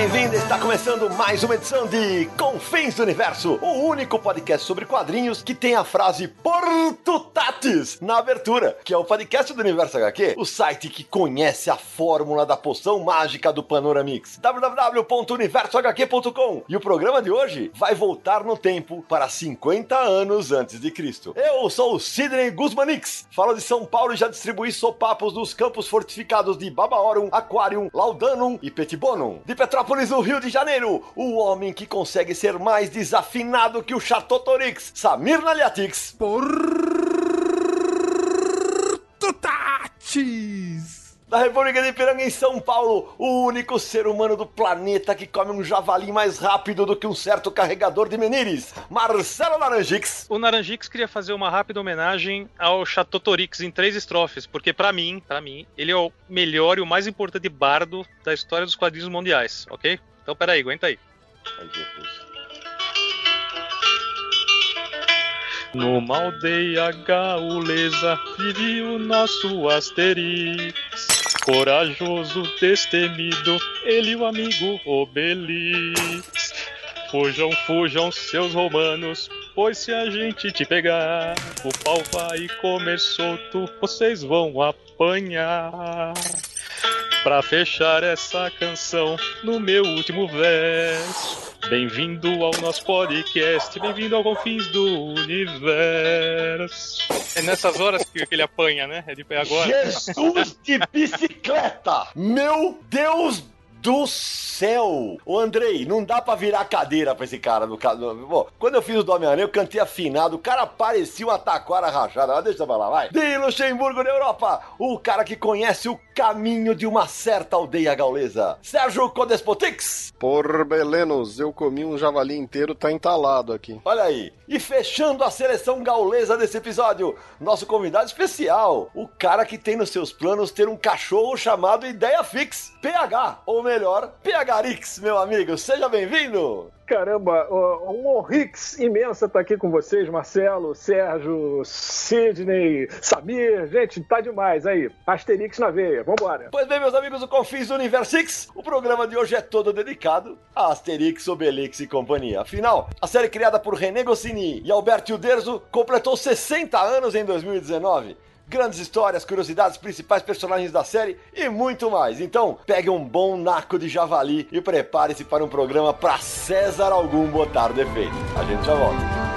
Bem-vindo, bem-vinda, está começando mais uma edição de Confins do Universo, o único podcast sobre quadrinhos que tem a frase Portutatis na abertura, que é o podcast do Universo HQ, o site que conhece a fórmula da poção mágica do Panoramix, www.universohq.com. E o programa de hoje vai voltar no tempo para 50 anos antes de Cristo. Eu sou o Sidney Guzmanix, falo de São Paulo e já distribuí sopapos nos campos fortificados de Babaorum, Aquarium, Laudanum e Petibonum. De Petrópolis, no Rio de Janeiro, o homem que consegue ser mais desafinado que o Chatotorix, Samir Naliatix. Portutatis! Da República de Ipiranga, em São Paulo, o único ser humano do planeta que come um javali mais rápido do que um certo carregador de menires, Marcelo Laranjix. O Naranjix queria fazer uma rápida homenagem ao Chatotorix em três estrofes, porque pra mim, para mim, ele é o melhor e o mais importante bardo da história dos quadrinhos mundiais, ok? Então peraí, aguenta aí. Numa aldeia gaulesa vive o nosso Asterix. Corajoso, destemido, ele o amigo Obelix. Fujam, fujam, seus romanos, pois se a gente te pegar, o pau vai comer solto, vocês vão apanhar. Pra fechar essa canção, no meu último verso. Bem-vindo ao nosso podcast, bem-vindo ao Confins do Universo. É nessas horas que, que ele apanha, né? É de agora. Jesus de bicicleta! Meu Deus do céu! Ô Andrei, não dá pra virar cadeira pra esse cara no caso. Bom, quando eu fiz o do Homem-Aranha, eu cantei afinado, o cara parecia uma taquara rachada. Mas deixa eu falar, vai. De Luxemburgo, na Europa, o cara que conhece o caminho de uma certa aldeia gaulesa. Sérgio Codespotix! Por Belenos, eu comi um javali inteiro, tá entalado aqui. Olha aí. E fechando a seleção gaulesa desse episódio, nosso convidado especial, o cara que tem nos seus planos ter um cachorro chamado Ideia Fix, PH, ou melhor, PHRix, meu amigo. Seja bem-vindo! Caramba, um honrix imensa estar aqui com vocês, Marcelo, Sérgio, Sidney, Samir. Gente, tá demais aí. Asterix na veia, vambora. Pois bem, meus amigos do Confins do Universix, o programa de hoje é todo dedicado a Asterix, Obelix e companhia. Afinal, a série criada por René Goscinny e Alberto Uderzo completou 60 anos em 2019 grandes histórias, curiosidades, principais personagens da série e muito mais. Então, pegue um bom naco de javali e prepare-se para um programa para César algum botar defeito. A gente já volta.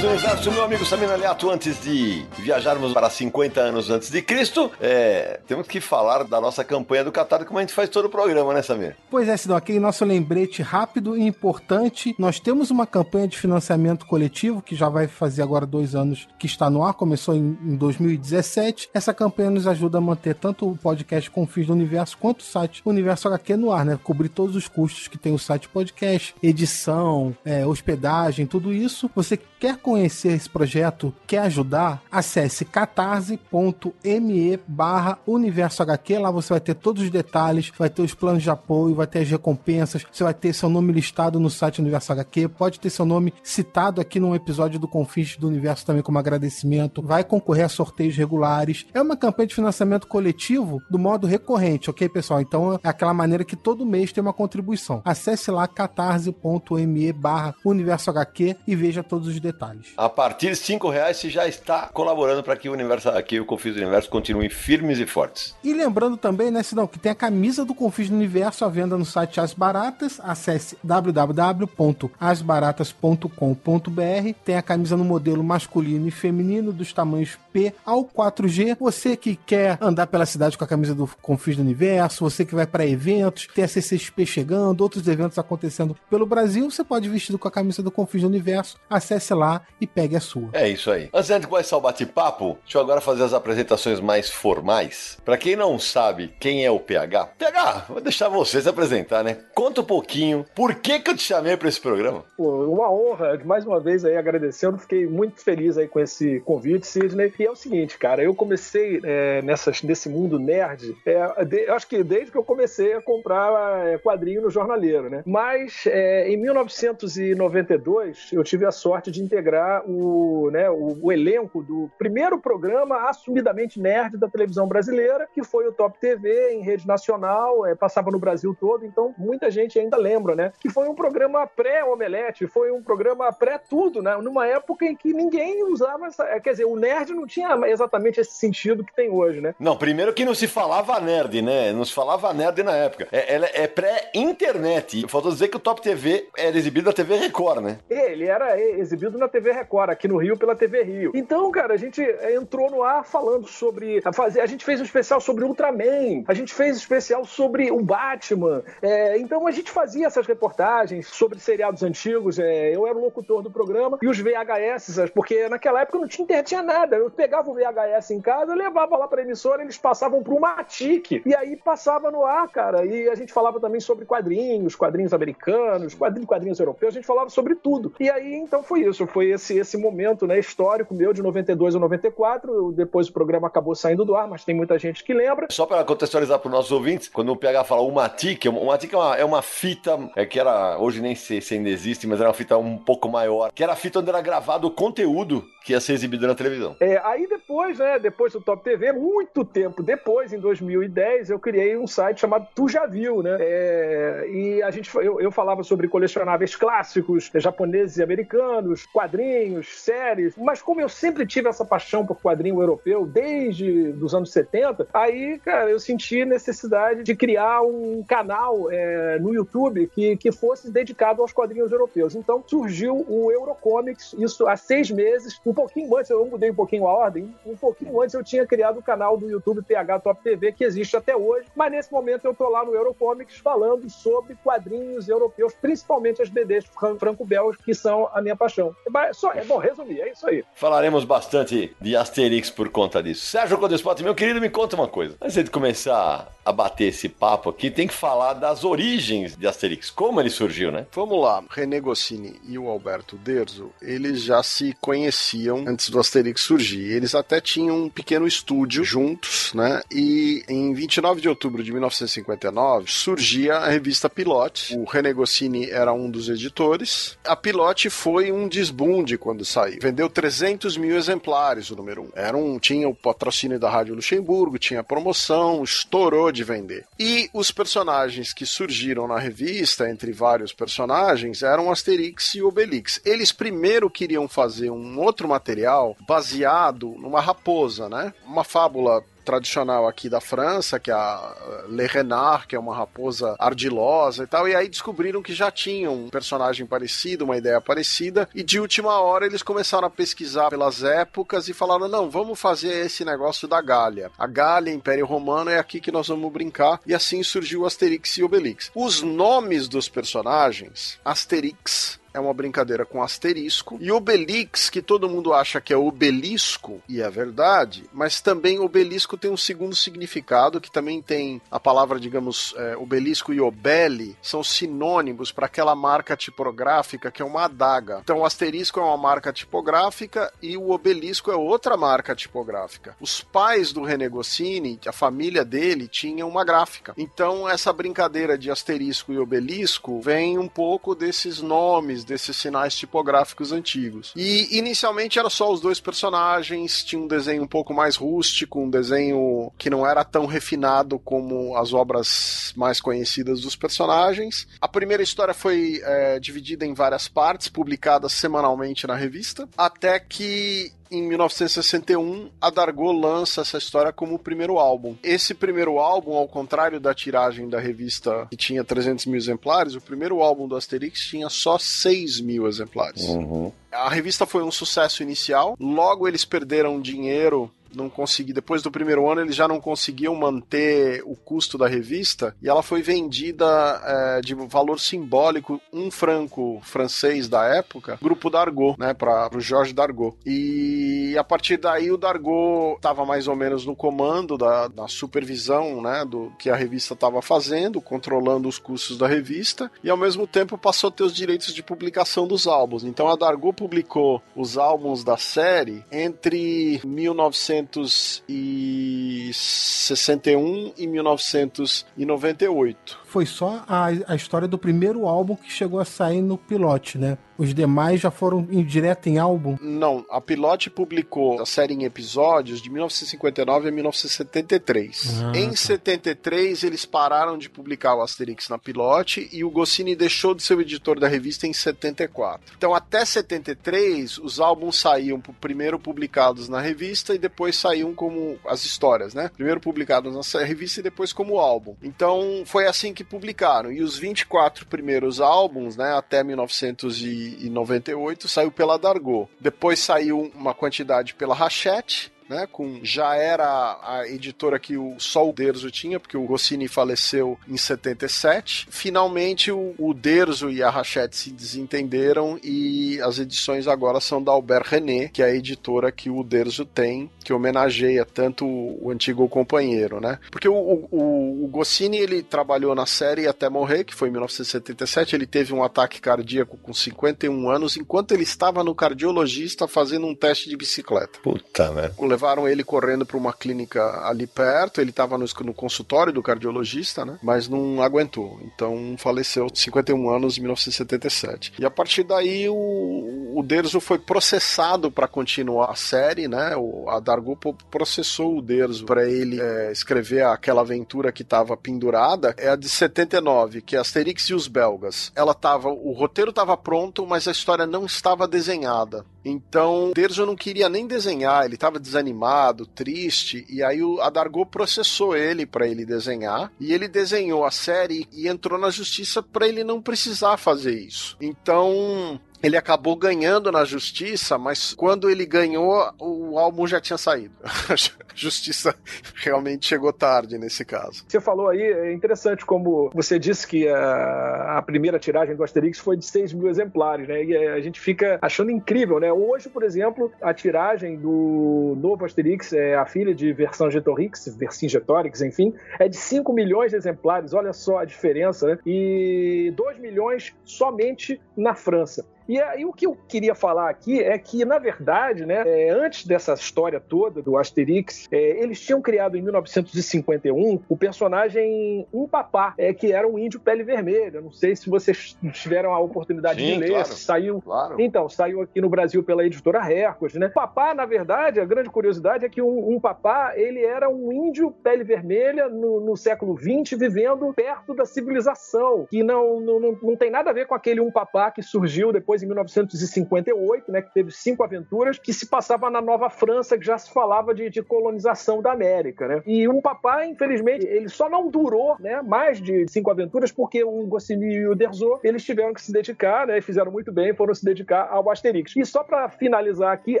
Universo, meu amigo Samir Aliato, antes de viajarmos para 50 anos antes de Cristo, é, temos que falar da nossa campanha do Catar, como a gente faz todo o programa, né, Samir? Pois é, Sidão, aquele nosso lembrete rápido e importante. Nós temos uma campanha de financiamento coletivo que já vai fazer agora dois anos que está no ar, começou em, em 2017. Essa campanha nos ajuda a manter tanto o podcast Confins do Universo quanto o site Universo HQ no ar, né? Cobrir todos os custos que tem o site podcast, edição, é, hospedagem, tudo isso. Você quer conhecer esse projeto, quer ajudar? Acesse catarse.me barra Universo HQ. Lá você vai ter todos os detalhes, vai ter os planos de apoio, vai ter as recompensas, você vai ter seu nome listado no site Universo HQ, pode ter seu nome citado aqui num episódio do Confins do Universo também como agradecimento, vai concorrer a sorteios regulares. É uma campanha de financiamento coletivo do modo recorrente, ok, pessoal? Então é aquela maneira que todo mês tem uma contribuição. Acesse lá catarse.me barra Universo HQ e veja todos os detalhes. A partir de 5 reais você já está colaborando para que o universo, aqui o Confis do Universo continue firmes e fortes. E lembrando também, né, Sidão, que tem a camisa do Confis do Universo à venda no site As Baratas. Acesse www.asbaratas.com.br. Tem a camisa no modelo masculino e feminino dos tamanhos P ao 4G. Você que quer andar pela cidade com a camisa do Confis do Universo, você que vai para eventos, tem a CCXP chegando, outros eventos acontecendo pelo Brasil, você pode vestir com a camisa do Confis do Universo. Acesse lá e pegue a sua. É isso aí. Antes de começar o bate-papo, deixa eu agora fazer as apresentações mais formais. Para quem não sabe quem é o PH, PH, vou deixar você se apresentar, né? Conta um pouquinho por que, que eu te chamei para esse programa. Pô, uma honra, mais uma vez aí agradecendo, fiquei muito feliz aí com esse convite, Sidney. E é o seguinte, cara, eu comecei é, nessas, nesse mundo nerd, é, de, acho que desde que eu comecei a comprar é, quadrinho no jornaleiro, né? Mas é, em 1992 eu tive a sorte de integrar o, né, o, o elenco do primeiro programa assumidamente nerd da televisão brasileira, que foi o Top TV em rede nacional, é, passava no Brasil todo, então muita gente ainda lembra, né? Que foi um programa pré-omelete, foi um programa pré-tudo, né? Numa época em que ninguém usava essa. Quer dizer, o nerd não tinha exatamente esse sentido que tem hoje, né? Não, primeiro que não se falava nerd, né? Não se falava nerd na época. É, ela é pré-internet. Faltou dizer que o Top TV era exibido na TV Record, né? Ele era exibido na TV Record, aqui no Rio, pela TV Rio. Então, cara, a gente entrou no ar falando sobre. A, fazer, a gente fez um especial sobre Ultraman, a gente fez um especial sobre o Batman. É, então a gente fazia essas reportagens sobre seriados antigos. É, eu era o locutor do programa e os VHS, porque naquela época não tinha tinha nada. Eu pegava o VHS em casa, levava lá pra emissora, eles passavam pro Matic. E aí passava no ar, cara. E a gente falava também sobre quadrinhos, quadrinhos americanos, quadrinhos, quadrinhos europeus, a gente falava sobre tudo. E aí, então, foi isso. Foi esse, esse momento né, histórico meu de 92 a 94. Depois o programa acabou saindo do ar, mas tem muita gente que lembra. Só para contextualizar para os nossos ouvintes, quando o PH fala o Matic, o Matic é uma, é uma fita é, que era, hoje nem sei se ainda existe, mas era uma fita um pouco maior, que era a fita onde era gravado o conteúdo que ia ser exibido na televisão. É, aí depois, né, depois do Top TV, muito tempo depois, em 2010, eu criei um site chamado Tu Já Viu, né? É, e a gente, eu, eu falava sobre colecionáveis clássicos, japoneses e americanos, quadrinhos, séries, mas como eu sempre tive essa paixão por quadrinho europeu desde os anos 70, aí, cara, eu senti necessidade de criar um canal é, no YouTube que, que fosse dedicado aos quadrinhos europeus. Então surgiu o Eurocomics, isso há seis meses, um pouquinho antes, eu mudei um pouquinho a ordem, um pouquinho antes eu tinha criado o canal do YouTube PH Top TV, que existe até hoje, mas nesse momento eu tô lá no Eurocomics falando sobre quadrinhos europeus, principalmente as BDs franco-belgas, que são a minha paixão. É, só, é bom resumir, é isso aí. Falaremos bastante de Asterix por conta disso. Sérgio Codespot, meu querido, me conta uma coisa. Antes de começar a bater esse papo aqui, tem que falar das origens de Asterix, como ele surgiu, né? Vamos lá, René Goscinny e o Alberto Derzo, eles já se conheciam antes do Asterix surgir. Eles até tinham um pequeno estúdio juntos, né? E em 29 de outubro de 1959 surgia a revista Pilote. O René Goscinny era um dos editores. A Pilote foi um desbunde quando saiu. Vendeu 300 mil exemplares o número 1. Um. Era um, tinha o patrocínio da Rádio Luxemburgo, tinha promoção, estourou de vender. E os personagens que surgiram na revista, entre vários personagens, eram Asterix e Obelix. Eles primeiro queriam fazer um outro material baseado numa raposa, né? Uma fábula tradicional aqui da França, que é a Le Renard, que é uma raposa ardilosa e tal, e aí descobriram que já tinham um personagem parecido, uma ideia parecida, e de última hora eles começaram a pesquisar pelas épocas e falaram: não, vamos fazer esse negócio da Gália. A Gália, Império Romano, é aqui que nós vamos brincar, e assim surgiu Asterix e Obelix. Os nomes dos personagens, Asterix, é uma brincadeira com asterisco. E Obelix, que todo mundo acha que é obelisco, e é verdade, mas também obelisco tem um segundo significado, que também tem a palavra, digamos, é, obelisco e obele, são sinônimos para aquela marca tipográfica que é uma adaga. Então o asterisco é uma marca tipográfica e o obelisco é outra marca tipográfica. Os pais do René Goscinny, a família dele, tinha uma gráfica. Então essa brincadeira de asterisco e obelisco vem um pouco desses nomes desses sinais tipográficos antigos. E inicialmente era só os dois personagens, tinha um desenho um pouco mais rústico, um desenho que não era tão refinado como as obras mais conhecidas dos personagens. A primeira história foi é, dividida em várias partes, publicadas semanalmente na revista, até que em 1961, a Dargo lança essa história como o primeiro álbum. Esse primeiro álbum, ao contrário da tiragem da revista que tinha 300 mil exemplares, o primeiro álbum do Asterix tinha só 6 mil exemplares. Uhum. A revista foi um sucesso inicial, logo eles perderam dinheiro não consegui, depois do primeiro ano eles já não conseguiam manter o custo da revista e ela foi vendida é, de valor simbólico, um franco francês da época, grupo Dargaud, né, para o Jorge Dargaud. E a partir daí o Dargaud estava mais ou menos no comando da, da supervisão, né, do que a revista estava fazendo, controlando os custos da revista e ao mesmo tempo passou a ter os direitos de publicação dos álbuns. Então a Dargaud publicou os álbuns da série entre 1900 1961 e 1998. Foi só a, a história do primeiro álbum que chegou a sair no pilote, né? Os demais já foram em, direto em álbum? Não, a Pilote publicou a série em episódios de 1959 a 1973. Ah, em tá. 73, eles pararam de publicar o Asterix na Pilote e o Goscinny deixou de ser o editor da revista em 74. Então, até 73, os álbuns saíam primeiro publicados na revista e depois saíam como as histórias, né? Primeiro publicados na revista e depois como álbum. Então, foi assim que publicaram. E os 24 primeiros álbuns, né, até 1900 e 98 saiu pela Dargo. Depois saiu uma quantidade pela Hachette, né? Com já era a editora que o só o Derzo tinha, porque o Rossini faleceu em 77. Finalmente o, o Derzo e a Hachette se desentenderam e as edições agora são da Albert René, que é a editora que o Derzo tem, que homenageia tanto o, o antigo companheiro, né? Porque o, o, o Goscinny ele trabalhou na série até morrer, que foi em 1977. Ele teve um ataque cardíaco com 51 anos, enquanto ele estava no cardiologista fazendo um teste de bicicleta. Puta, né? Levaram ele correndo para uma clínica ali perto. Ele estava no, no, consultório do cardiologista, né? Mas não aguentou. Então faleceu 51 anos em 1977. E a partir daí o, o Derzo foi processado para continuar a série, né? O, a Dargo processou o Derzo para ele é, escrever aquela aventura que estava pendurada. É a de 79, que é Asterix e os Belgas. Ela tava, o roteiro estava pronto, mas a história não estava desenhada. Então, Derzo não queria nem desenhar, ele estava desanimado, triste, e aí o Adargo processou ele para ele desenhar, e ele desenhou a série e entrou na justiça para ele não precisar fazer isso. Então, ele acabou ganhando na justiça, mas quando ele ganhou, o álbum já tinha saído. A justiça realmente chegou tarde nesse caso. Você falou aí, é interessante como você disse que a, a primeira tiragem do Asterix foi de 6 mil exemplares, né? E a gente fica achando incrível, né? Hoje, por exemplo, a tiragem do novo Asterix, é a filha de Vercingetorix, Vercingetorix, enfim, é de 5 milhões de exemplares. Olha só a diferença, né? E 2 milhões somente na França. E aí o que eu queria falar aqui é que, na verdade, né, é, antes dessa história toda do Asterix, é, eles tinham criado em 1951 o personagem Um Papá, é, que era um índio pele vermelha. Não sei se vocês tiveram a oportunidade Sim, de ler. Claro, saiu. Claro. Então, saiu aqui no Brasil pela editora Record, né? Papá, na verdade, a grande curiosidade é que um, um papá, ele era um índio pele vermelha no, no século XX, vivendo perto da civilização, que não, não, não, não tem nada a ver com aquele um papá que surgiu depois em 1958, né, que teve cinco aventuras, que se passava na Nova França, que já se falava de, de colonização da América, né? E o papai, infelizmente, ele só não durou, né, mais de cinco aventuras, porque o Goscinny e o Derzo, eles tiveram que se dedicar, né, fizeram muito bem, foram se dedicar ao Asterix. E só para finalizar aqui,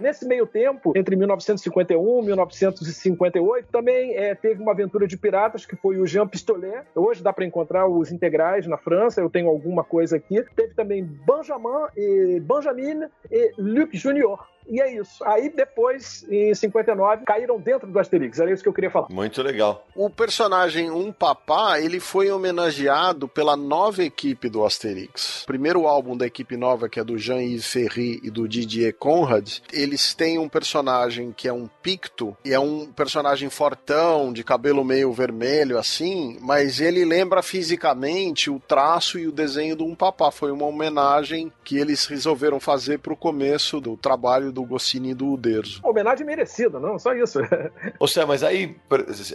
nesse meio tempo, entre 1951 e 1958, também é, teve uma aventura de piratas que foi o Jean Pistolet. Hoje dá para encontrar os integrais na França, eu tenho alguma coisa aqui. Teve também Benjamin et Benjamin et Luc Junior. E é isso. Aí depois, em 59, caíram dentro do Asterix. Era isso que eu queria falar. Muito legal. O personagem Um Papá, ele foi homenageado pela nova equipe do Asterix. O primeiro álbum da equipe nova, que é do Jean-Yves Ferry e do Didier Conrad, eles têm um personagem que é um picto, e é um personagem fortão, de cabelo meio vermelho assim, mas ele lembra fisicamente o traço e o desenho do Um Papá. Foi uma homenagem que eles resolveram fazer para o começo do trabalho do Goscinny e do Uderzo. Homenagem merecida, não? Só isso. Ou seja, mas aí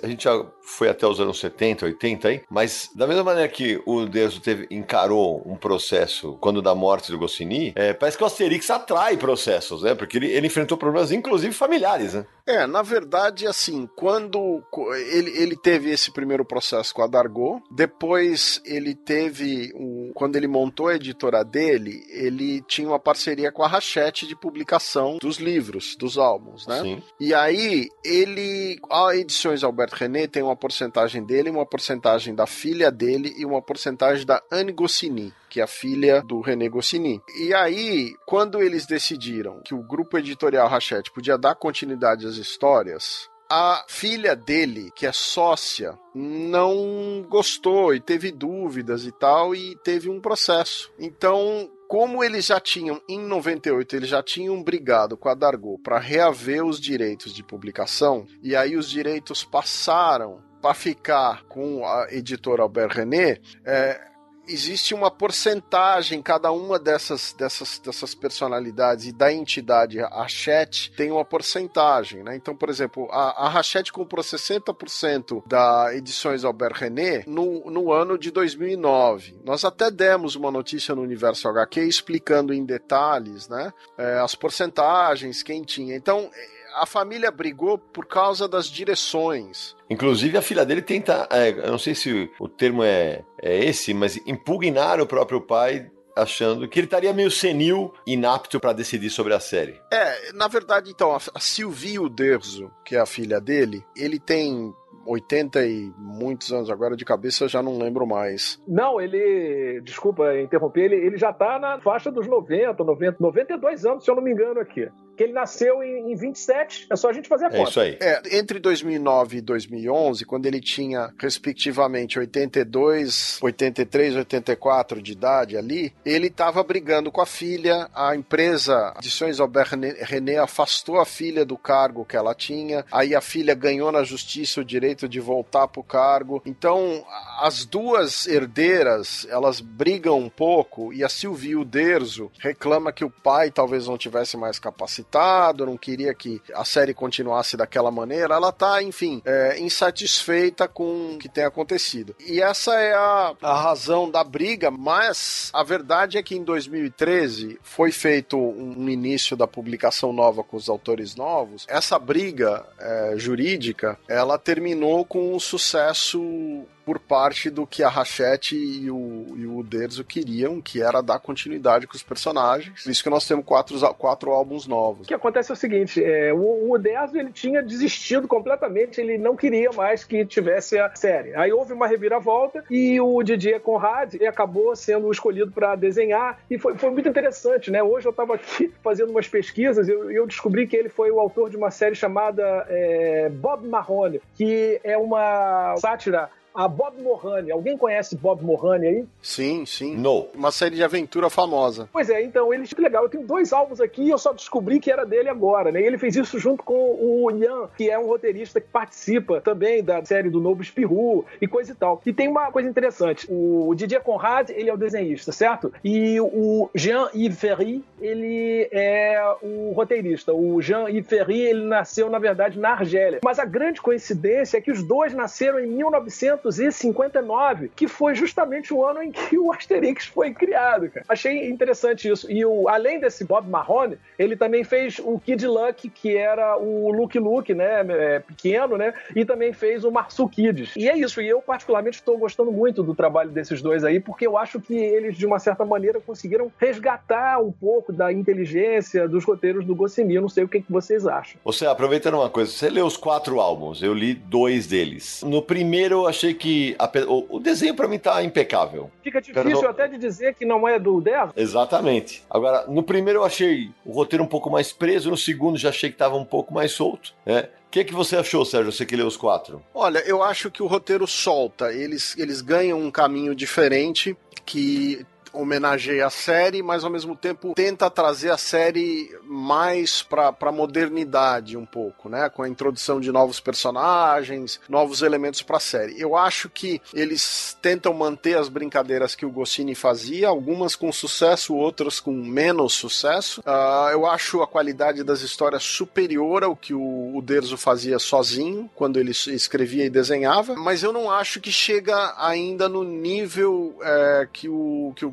a gente já foi até os anos 70, 80 aí, mas da mesma maneira que o Uderzo teve, encarou um processo quando da morte do Goscinny, é, parece que o Asterix atrai processos, né? Porque ele, ele enfrentou problemas, inclusive familiares, né? É, na verdade, assim, quando ele, ele teve esse primeiro processo com a Dargo, depois ele teve, um, quando ele montou a editora dele, ele tinha uma parceria com a Rachete de publicação dos livros, dos álbuns, né? Sim. E aí, ele, a Edições Albert René tem uma porcentagem dele, uma porcentagem da filha dele e uma porcentagem da Anne Goscinny que é a filha do René Goscinny. E aí, quando eles decidiram que o grupo editorial Rachete podia dar continuidade às histórias, a filha dele, que é sócia, não gostou e teve dúvidas e tal, e teve um processo. Então, como eles já tinham, em 98, eles já tinham brigado com a Dargo para reaver os direitos de publicação, e aí os direitos passaram para ficar com a editora Albert René, é, existe uma porcentagem, cada uma dessas, dessas, dessas personalidades e da entidade, a Chat, tem uma porcentagem, né? Então, por exemplo, a, a Hachette comprou 60% da Edições Albert René no, no ano de 2009. Nós até demos uma notícia no Universo HQ explicando em detalhes, né? É, as porcentagens, quem tinha. Então, a família brigou por causa das direções. Inclusive, a filha dele tenta, é, eu não sei se o termo é, é esse, mas impugnar o próprio pai achando que ele estaria meio senil, inapto para decidir sobre a série. É, na verdade, então, a Sylvie Uderzo, que é a filha dele, ele tem 80 e muitos anos agora de cabeça eu já não lembro mais. Não, ele, desculpa interromper, ele, ele já tá na faixa dos 90, 90, 92 anos, se eu não me engano aqui. Que ele nasceu em, em 27, é só a gente fazer a conta. É isso aí. É, entre 2009 e 2011, quando ele tinha respectivamente 82, 83, 84 de idade ali, ele estava brigando com a filha, a empresa Edições Albert René afastou a filha do cargo que ela tinha, aí a filha ganhou na justiça o direito de voltar pro cargo. Então, as duas herdeiras, elas brigam um pouco e a Silvia Uderzo reclama que o pai talvez não tivesse mais não queria que a série continuasse daquela maneira. Ela tá, enfim, é, insatisfeita com o que tem acontecido. E essa é a, a razão da briga, mas a verdade é que em 2013 foi feito um, início da publicação nova com os autores novos. Essa briga é, jurídica, ela terminou com um sucesso por parte do que a Rachete e o, e o Uderzo queriam, que era dar continuidade com os personagens. Por isso que nós temos quatro, quatro álbuns novos. O que acontece é o seguinte, é, o, o Uderzo ele tinha desistido completamente, ele não queria mais que tivesse a série. Aí houve uma reviravolta e o Didier Conrad acabou sendo escolhido para desenhar e foi, foi muito interessante, né? Hoje eu estava aqui fazendo umas pesquisas e eu, eu, descobri que ele foi o autor de uma série chamada é, Bob Marrone, que é uma sátira a Bob Morrane. Alguém conhece Bob Morrane aí? Sim, sim. No. Uma série de aventura famosa. Pois é, então, ele que legal. Eu tenho dois álbuns aqui e eu só descobri que era dele agora, né? E ele fez isso junto com o Ian, que é um roteirista que participa também da série do Novo Espirru e coisa e tal. E tem uma coisa interessante. O Didier Conrad, ele é o desenhista, certo? E o Jean-Yves Ferry, ele é o roteirista. O Jean-Yves Ferry, ele nasceu, na verdade, na Argélia. Mas a grande coincidência é que os dois nasceram em 1900 1959, que foi justamente o ano em que o Asterix foi criado, cara. Achei interessante isso. E o, além desse Bob Marrone, ele também fez o Kid Luck, que era o Luke Luke, né, é, pequeno, né, e também fez o Marsu Kids. E é isso, e eu particularmente estou gostando muito do trabalho desses dois aí, porque eu acho que eles, de uma certa maneira, conseguiram resgatar um pouco da inteligência dos roteiros do Goscinny. Eu não sei o que, que vocês acham. Você, aproveitando uma coisa, você leu os quatro álbuns, eu li dois deles. No primeiro eu achei que a, o, o, desenho para mim tá impecável. Fica difícil até de dizer que não é do Dev. Exatamente. Agora, no primeiro eu achei o roteiro um pouco mais preso, no segundo já achei que tava um pouco mais solto, né? O que, que você achou, Sérgio, você que leu os quatro? Olha, eu acho que o roteiro solta. Eles, eles ganham um caminho diferente que homenageia a série, mas ao mesmo tempo tenta trazer a série mais pra, pra modernidade um pouco, né? Com a introdução de novos personagens, novos elementos pra série. Eu acho que eles tentam manter as brincadeiras que o Goscinny fazia, algumas com sucesso, outras com menos sucesso. Uh, eu acho a qualidade das histórias superior ao que o, Derzo fazia sozinho, quando ele escrevia e desenhava, mas eu não acho que chega ainda no nível é, que o, que o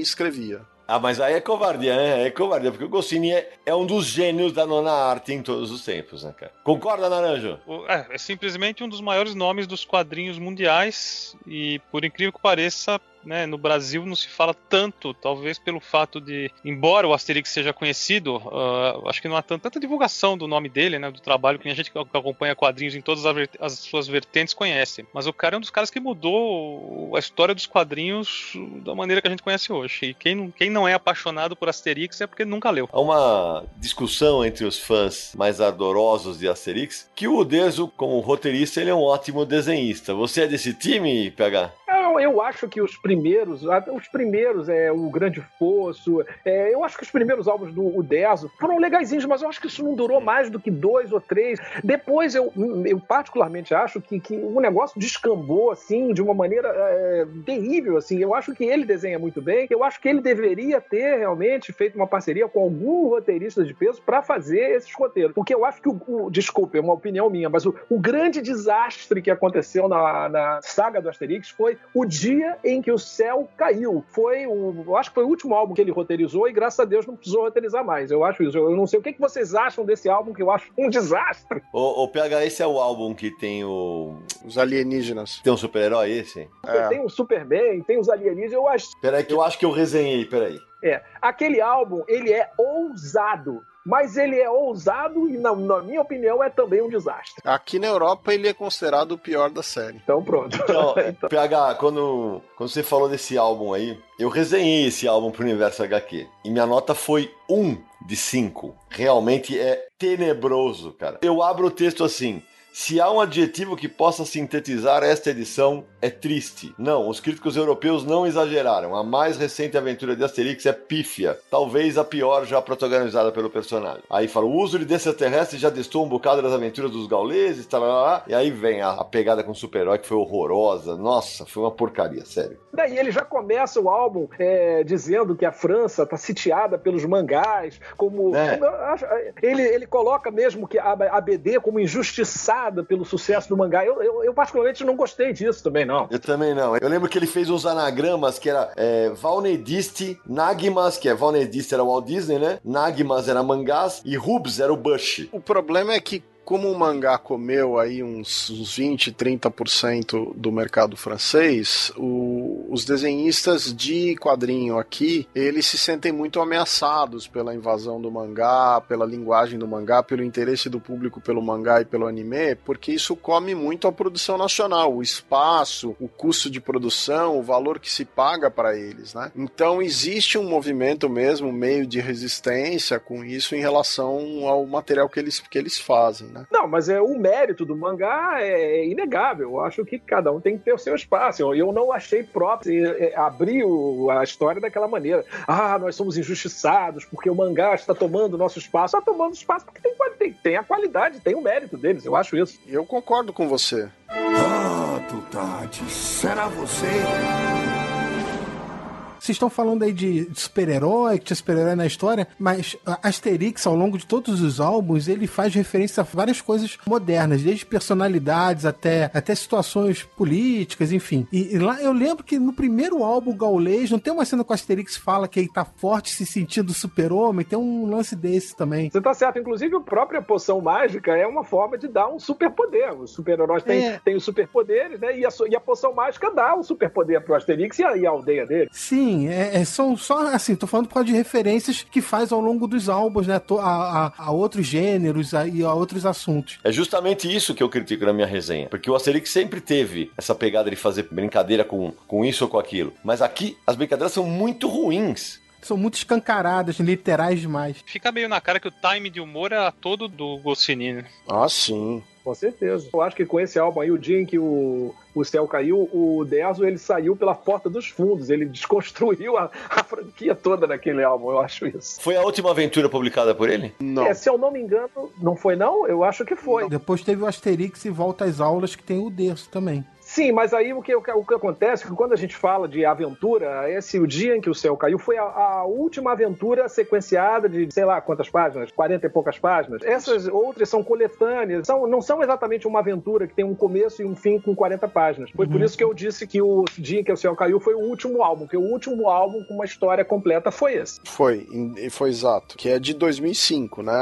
escrevia. Ah, mas aí é covardia, né? É covardia, porque o Goscinny é, é, um dos gênios da nona arte em todos os tempos, né, cara? Concorda, Naranjo? É, é simplesmente um dos maiores nomes dos quadrinhos mundiais e, por incrível que pareça, né, no Brasil não se fala tanto, talvez pelo fato de, embora o Asterix seja conhecido, uh, acho que não há tanta divulgação do nome dele, né, do trabalho que a gente que acompanha quadrinhos em todas as suas vertentes conhece. Mas o cara é um dos caras que mudou a história dos quadrinhos da maneira que a gente conhece hoje. E quem não, quem não é apaixonado por Asterix é porque nunca leu. Há uma discussão entre os fãs mais ardorosos de Asterix que o Uderzo, como roteirista, ele é um ótimo desenhista. Você é desse time, PH? Eu, eu acho que os primeiros, os primeiros, é o Grande Fosso, é, eu acho que os primeiros álbuns do Udeso foram legaisinhos, mas eu acho que isso não durou mais do que dois ou três. Depois eu, eu particularmente acho que, que o negócio descambou assim de uma maneira é, terrível, assim. Eu acho que ele desenha muito bem. Eu acho que ele deveria ter realmente feito uma parceria com algum roteirista de peso para fazer esses roteiros, porque eu acho que o, o desculpe, é uma opinião minha, mas o, o grande desastre que aconteceu na, na saga do Asterix foi o dia em que o céu caiu. Foi o, eu acho que foi o último álbum que ele roteirizou e graças a Deus não precisou roteirizar mais. Eu acho isso. Eu não sei o que, que vocês acham desse álbum que eu acho um desastre. O, o PH, esse é o álbum que tem o os alienígenas. Tem um super-herói esse? É. Tem o Superman, tem os alienígenas. Eu acho. Peraí que eu acho que eu resenhei. Peraí. É, aquele álbum ele é ousado mas ele é ousado e, na, na, minha opinião, é também um desastre. Aqui na Europa ele é considerado o pior da série. Então pronto. Então, então. PH, quando, quando você falou desse álbum aí, eu resenhei esse álbum pro Universo HQ e minha nota foi 1 de 5. Realmente é tenebroso, cara. Eu abro o texto assim. Se há um adjetivo que possa sintetizar esta edição, é triste. Não, os críticos europeus não exageraram. A mais recente aventura de Asterix é pífia, talvez a pior já protagonizada pelo personagem. Aí fala: o uso de extraterrestres já destou um bocado das aventuras dos gauleses, tal, lá, e aí vem a, a pegada com o super-herói que foi horrorosa. Nossa, foi uma porcaria, sério. Daí ele já começa o álbum é, dizendo que a França está sitiada pelos mangás, como. É. como ele, ele coloca mesmo que a, a BD como injustiçada pelo sucesso do mangá. Eu, eu, eu, particularmente não gostei disso também, não. Eu também não. Eu lembro que ele fez uns anagramas que era é, Valnediste, Nagmas, que é Valnediste era o Walt Disney, né? Nagmas era mangás e Rubs era o Bush. O problema é que como o mangá comeu aí uns, uns 20, 30% do mercado francês, o, os desenhistas de quadrinho aqui, eles se sentem muito ameaçados pela invasão do mangá, pela linguagem do mangá, pelo interesse do público pelo mangá e pelo anime, porque isso come muito a produção nacional, o espaço, o custo de produção, o valor que se paga para eles, né? Então existe um movimento mesmo, meio de resistência com isso em relação ao material que eles, que eles fazem. Né? Não, mas é o mérito do mangá é inegável. Eu acho que cada um tem que ter o seu espaço. Eu, eu não achei próprio é, abrir o, a história daquela maneira. Ah, nós somos injustiçados porque o mangá está tomando nosso espaço. Está tomando espaço porque tem, tem, tem a qualidade, tem o mérito deles. Eu acho isso. Eu concordo com você. Ah, Tutati, será você? Vocês estão falando aí de super-herói, que tinha super-herói na história, mas Asterix, ao longo de todos os álbuns, ele faz referência a várias coisas modernas, desde personalidades até, até situações políticas, enfim. E, e lá eu lembro que no primeiro álbum gaulês, não tem uma cena que o Asterix fala que ele tá forte se sentindo super-homem, tem um lance desse também. Você tá certo, inclusive a própria poção mágica é uma forma de dar um superpoder. Os super-heróis têm, é. têm os superpoderes, né? E a, e a poção mágica dá o superpoder pro Asterix e a, e a aldeia dele. Sim, Sim, é, é, são só assim, tô falando por causa de referências que faz ao longo dos álbuns, né? A, a, a outros gêneros a, e a outros assuntos. É justamente isso que eu critico na minha resenha. Porque o Asterix sempre teve essa pegada de fazer brincadeira com, com isso ou com aquilo. Mas aqui as brincadeiras são muito ruins são muito escancaradas, literais demais. Fica meio na cara que o time de humor era todo do Goscinny, né? Ah, sim. Com certeza. Eu acho que com esse álbum aí, o dia em que o, o céu caiu, o Deso ele saiu pela porta dos fundos. Ele desconstruiu a, a franquia toda naquele álbum, eu acho isso. Foi a última aventura publicada por ele? Não. É, se eu não me engano, não foi não? Eu acho que foi. Depois teve o Asterix e Volta às Aulas, que tem o Derso também. Sim, mas aí o que, o que acontece é que quando a gente fala de aventura, esse o dia em que o céu caiu foi a, a, última aventura sequenciada de sei lá quantas páginas, 40 e poucas páginas. Essas outras são coletâneas, são, não são exatamente uma aventura que tem um começo e um fim com 40 páginas. Foi uhum. por isso que eu disse que o dia em que o céu caiu foi o último álbum, que o último álbum com uma história completa foi esse. Foi, foi exato, que é de 2005, né,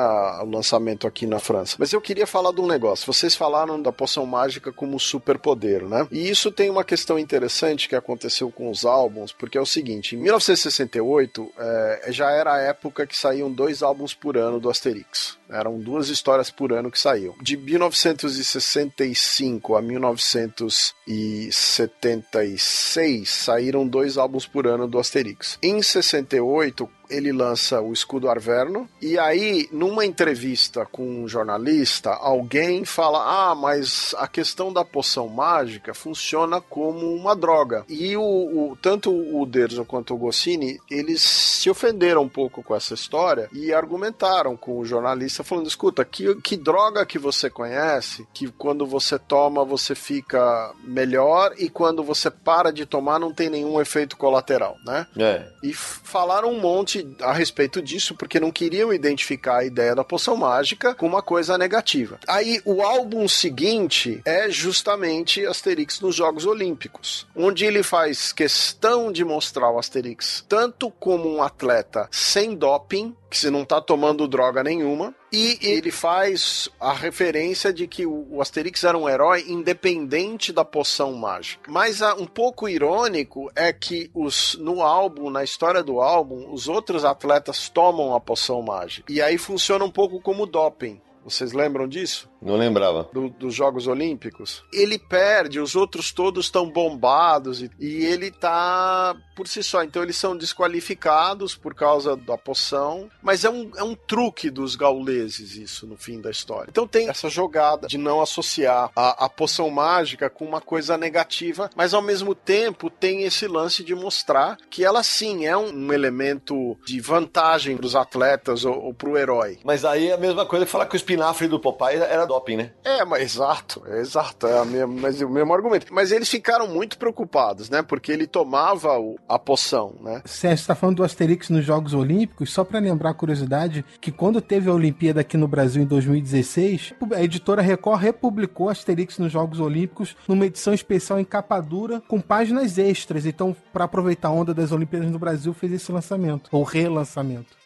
o lançamento aqui na França. Mas eu queria falar de um negócio. Vocês falaram da poção mágica como superpoder, né? E isso tem uma questão interessante que aconteceu com os álbuns, porque é o seguinte: em 1968 é, já era a época que saíam dois álbuns por ano do Asterix. Eram duas histórias por ano que saíam. De 1965 a 1976 saíram dois álbuns por ano do Asterix. Em 68 ele lança o Escudo Arverno, e aí, numa entrevista com um jornalista, alguém fala: Ah, mas a questão da poção mágica funciona como uma droga. E o, o tanto o Derzo quanto o Goscini, eles se ofenderam um pouco com essa história e argumentaram com o jornalista, falando: escuta, que, que droga que você conhece, que quando você toma você fica melhor e quando você para de tomar não tem nenhum efeito colateral, né? É. E falaram um monte a respeito disso porque não queriam identificar a ideia da poção mágica com uma coisa negativa. Aí o álbum seguinte é justamente Asterix nos Jogos Olímpicos, onde ele faz questão de mostrar o Asterix tanto como um atleta sem doping, que não tá tomando droga nenhuma, e ele faz a referência de que o Asterix era um herói independente da poção mágica. Mas um pouco irônico é que os, no álbum, na história do álbum, os outros atletas tomam a poção mágica. E aí funciona um pouco como doping. Vocês lembram disso? Não lembrava. Do, dos Jogos Olímpicos. Ele perde, os outros todos estão bombados e, e, ele tá por si só. Então eles são desqualificados por causa da poção. Mas é um, é um truque dos gauleses, isso, no fim da história. Então tem essa jogada de não associar a, a poção mágica com uma coisa negativa, mas ao mesmo tempo tem esse lance de mostrar que ela sim é um, um elemento de vantagem para os atletas ou, ou para o herói. Mas aí é a mesma coisa falar que o espinafre do Popeye era doping, né? É, mas exato, é exato, é mesma, mas o mesmo argumento. Mas eles ficaram muito preocupados, né? Porque ele tomava o, a poção, né? Sérgio, você tá falando do Asterix nos Jogos Olímpicos, só para lembrar a curiosidade que quando teve a Olimpíada aqui no Brasil em 2016, a editora Record republicou Asterix nos Jogos Olímpicos numa edição especial em capa dura com páginas extras. Então, para aproveitar a onda das Olimpíadas no Brasil, fez esse lançamento, ou relançamento.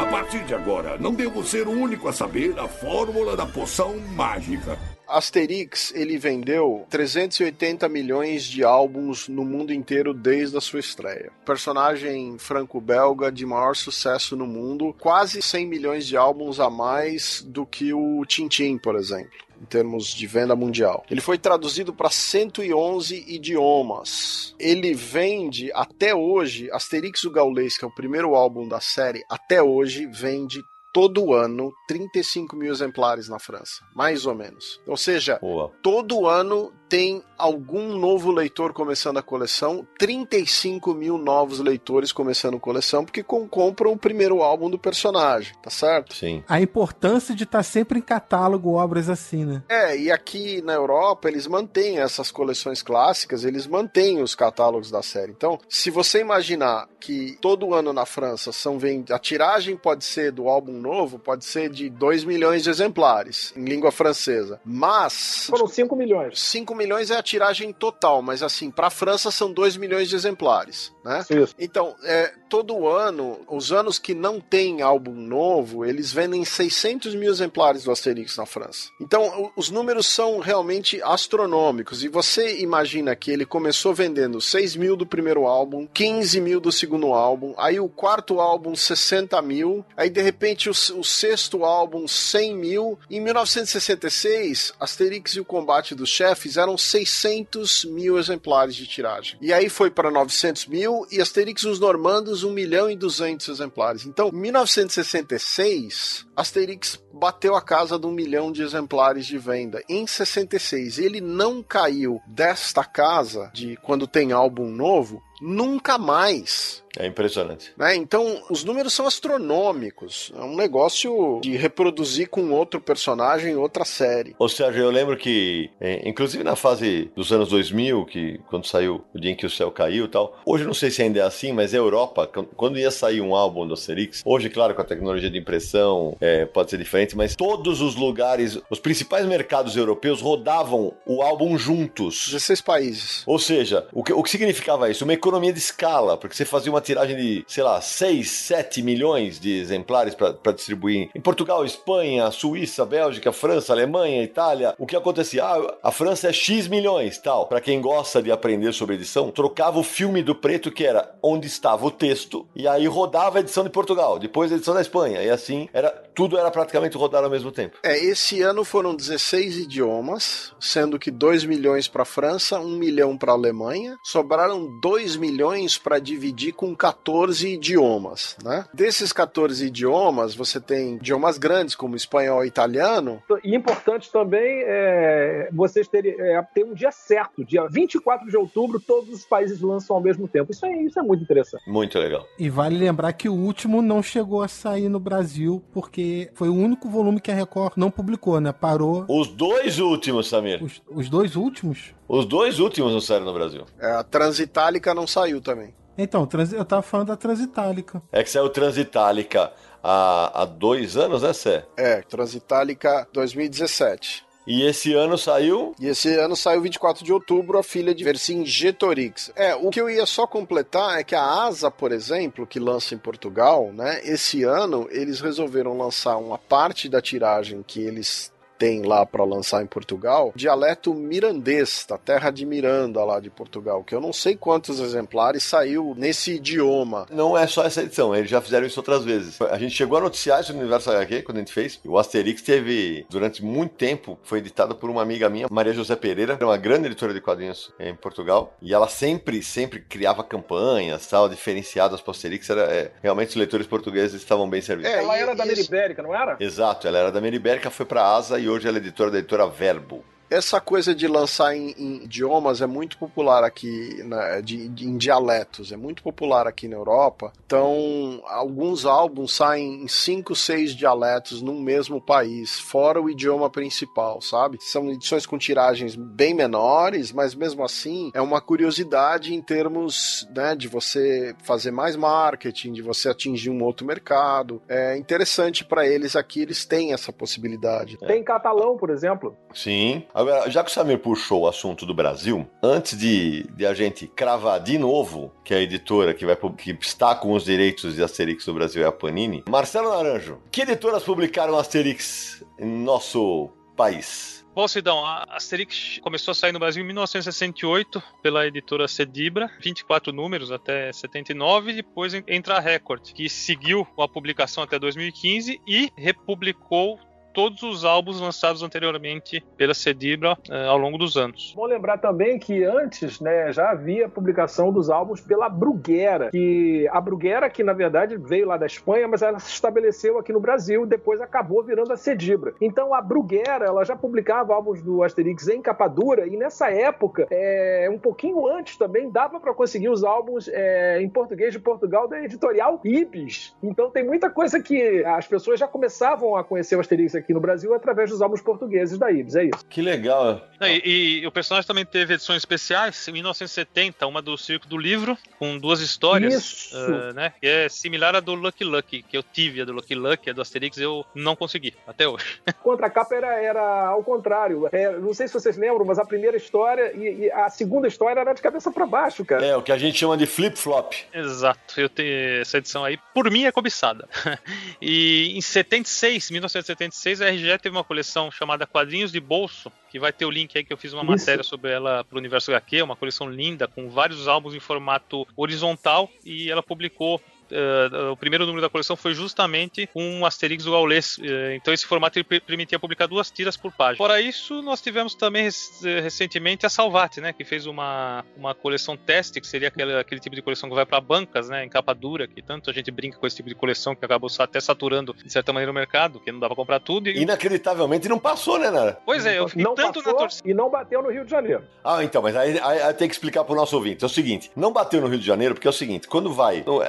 A partir de agora, não devo ser o único a saber a fórmula da poção mágica. Asterix, ele vendeu 380 milhões de álbuns no mundo inteiro desde a sua estreia. Personagem franco-belga de maior sucesso no mundo, quase 100 milhões de álbuns a mais do que o Tintin, por exemplo em termos de venda mundial. Ele foi traduzido para 111 idiomas. Ele vende até hoje, Asterix o Gaulês, que é o primeiro álbum da série, até hoje vende todo ano 35 mil exemplares na França, mais ou menos. Ou seja, Boa. todo ano tem algum novo leitor começando a coleção, 35 mil novos leitores começando a coleção, porque compram o primeiro álbum do personagem, tá certo? Sim. A importância de estar tá sempre em catálogo obras assim, né? É, e aqui na Europa eles mantêm essas coleções clássicas, eles mantêm os catálogos da série. Então, se você imaginar que todo ano na França são a tiragem pode ser do álbum novo, pode ser de 2 milhões de exemplares em língua francesa, mas foram 5 milhões. 5 milhões é a tiragem total, mas assim, para a França são 2 milhões de exemplares, né? Isso. Então, é, todo ano, os anos que não tem álbum novo, eles vendem 600 mil exemplares do Asterix na França. Então, os números são realmente astronômicos. E você imagina que ele começou vendendo 6 mil do primeiro álbum, 15 mil do segundo álbum, aí o quarto álbum, 60 mil, aí de repente o, o sexto álbum, 100 mil. Em 1966, Asterix e o Combate dos Chefes eram 600 mil exemplares de tiragem. E aí foi para 900 mil e Asterix os Normandos 1 milhão e 200 exemplares. Então, em 1966, Asterix bateu a casa de um milhão de exemplares de venda. Em 66, ele não caiu desta casa de quando tem álbum novo nunca mais. É impressionante. Né? Então, os números são astronômicos. É um negócio de reproduzir com outro personagem, outra série. Ou seja, eu lembro que, é, inclusive na fase dos anos 2000, que quando saiu o dia em que o céu caiu e tal, hoje não sei se ainda é assim, mas a Europa, quando ia sair um álbum do Asterix, hoje, claro, com a tecnologia de impressão, é, pode ser diferente, mas todos os lugares, os principais mercados europeus rodavam o álbum juntos. 16 países. Ou seja, o que, o que significava isso? Uma economia de escala, porque você fazia uma tiragem de, sei lá, 6, 7 milhões de exemplares para distribuir em Portugal, Espanha, Suíça, Bélgica, França, Alemanha, Itália. O que acontecia? Ah, a França é X milhões, tal. Para quem gosta de aprender sobre edição, trocava o filme do preto, que era onde estava o texto, e aí rodava a edição de Portugal, depois a edição da Espanha, e assim era tudo era praticamente rodado ao mesmo tempo. É, esse ano foram 16 idiomas, sendo que 2 milhões para a França, 1 milhão para a Alemanha, sobraram 2 milhões para dividir com 14 idiomas, né? Desses 14 idiomas, você tem idiomas grandes como espanhol e italiano. E importante também é vocês terem é, ter um dia certo, dia 24 de outubro, todos os países lançam ao mesmo tempo. Isso é, isso é muito interessante. Muito legal. E vale lembrar que o último não chegou a sair no Brasil, porque foi o único volume que a Record não publicou, né? Parou. Os dois últimos, Samir. Os, os dois últimos? Os dois últimos não saíram no Brasil. É, a Transitálica não saiu também. Então, eu tava falando da Transitálica. É que saiu Transitálica há, há dois anos, né, Sé? É, Transitálica 2017. E esse ano saiu? E esse ano saiu 24 de outubro a filha de Vercingetorix. É, o que eu ia só completar é que a Asa, por exemplo, que lança em Portugal, né? Esse ano eles resolveram lançar uma parte da tiragem que eles tem lá para lançar em Portugal, dialeto mirandês, da terra de Miranda lá de Portugal, que eu não sei quantos exemplares saiu nesse idioma. Não é só essa edição, eles já fizeram isso outras vezes. A gente chegou a noticiar isso no Universo HQ quando a gente fez. O Asterix teve, durante muito tempo, foi editado por uma amiga minha, Maria José Pereira, uma grande editora de quadrinhos em Portugal, e ela sempre, sempre criava campanhas, tal, diferenciadas para o Asterix. Era, é, realmente os leitores portugueses estavam bem servidos. É, ela era da Meribérica, não era? Exato, ela era da Meribérica, foi para Asa e hoje ela é editora da editora Verbo. Essa coisa de lançar em, em idiomas é muito popular aqui, né, de, de, em dialetos, é muito popular aqui na Europa. Então, alguns álbuns saem em cinco, seis dialetos num mesmo país, fora o idioma principal, sabe? São edições com tiragens bem menores, mas mesmo assim é uma curiosidade em termos né, de você fazer mais marketing, de você atingir um outro mercado. É interessante para eles aqui, eles têm essa possibilidade. Tem catalão, por exemplo. Sim. Agora, já que o Samir puxou o assunto do Brasil, antes de, de a gente cravar de novo que a editora que, vai, que está com os direitos de Asterix do Brasil é a Panini, Marcelo Naranjo, que editoras publicaram Asterix em nosso país? Bom, Sidão, a Asterix começou a sair no Brasil em 1968 pela editora Cedibra, 24 números até 79, e depois entra a Record, que seguiu a publicação até 2015 e republicou todos os álbuns lançados anteriormente pela Cedibra uh, ao longo dos anos. Bom lembrar também que antes né, já havia publicação dos álbuns pela Bruguera, que a Bruguera que na verdade veio lá da Espanha, mas ela se estabeleceu aqui no Brasil, depois acabou virando a Cedibra. Então a Bruguera ela já publicava álbuns do Asterix em capa dura e nessa época, é, um pouquinho antes também, dava para conseguir os álbuns é, em português de Portugal da editorial Ibis. Então tem muita coisa que as pessoas já começavam a conhecer o Asterix aqui no Brasil através dos álbuns portugueses da Ibis, é isso. Que legal. E, e o personagem também teve edições especiais, em 1970, uma do Circo do Livro, com duas histórias, Isso. uh, né? Que é similar à do Lucky Lucky, que eu tive a do Lucky Lucky, a do Asterix eu não consegui, até hoje. Contra a capa era, era ao contrário. É, não sei se vocês lembram, mas a primeira história e, e a segunda história era de cabeça para baixo, cara. É, o que a gente chama de flip-flop. Exato, eu tenho essa edição aí, por mim é cobiçada. E em 76, 1976, a RGE teve uma coleção chamada Quadrinhos de Bolso, que vai ter o link aí que eu fiz uma Isso. matéria sobre ela pro Universo HQ, uma coleção linda, com vários álbuns em formato horizontal, e ela publicou. Eh, o primeiro número da coleção foi justamente um Asterix do Gaules. eh, então, esse formato permitia publicar duas tiras por página. Fora isso, nós tivemos também eh, recentemente a Salvati, né? Que fez uma, uma coleção teste, que seria aquele, aquele tipo de coleção que vai para bancas, né? Em capa dura, que tanto a gente brinca com esse tipo de coleção que acabou até saturando, de certa maneira, o mercado, que não dá pra comprar tudo. E, Inacreditavelmente não passou, né, Nara? pois é, eu fiquei não tanto na passou torcida. e não bateu no Rio de Janeiro. Ah, então, mas aí, aí, aí tem que explicar pro nosso ouvinte. É o seguinte, não bateu no Rio de Janeiro, porque é o seguinte, quando vai, no-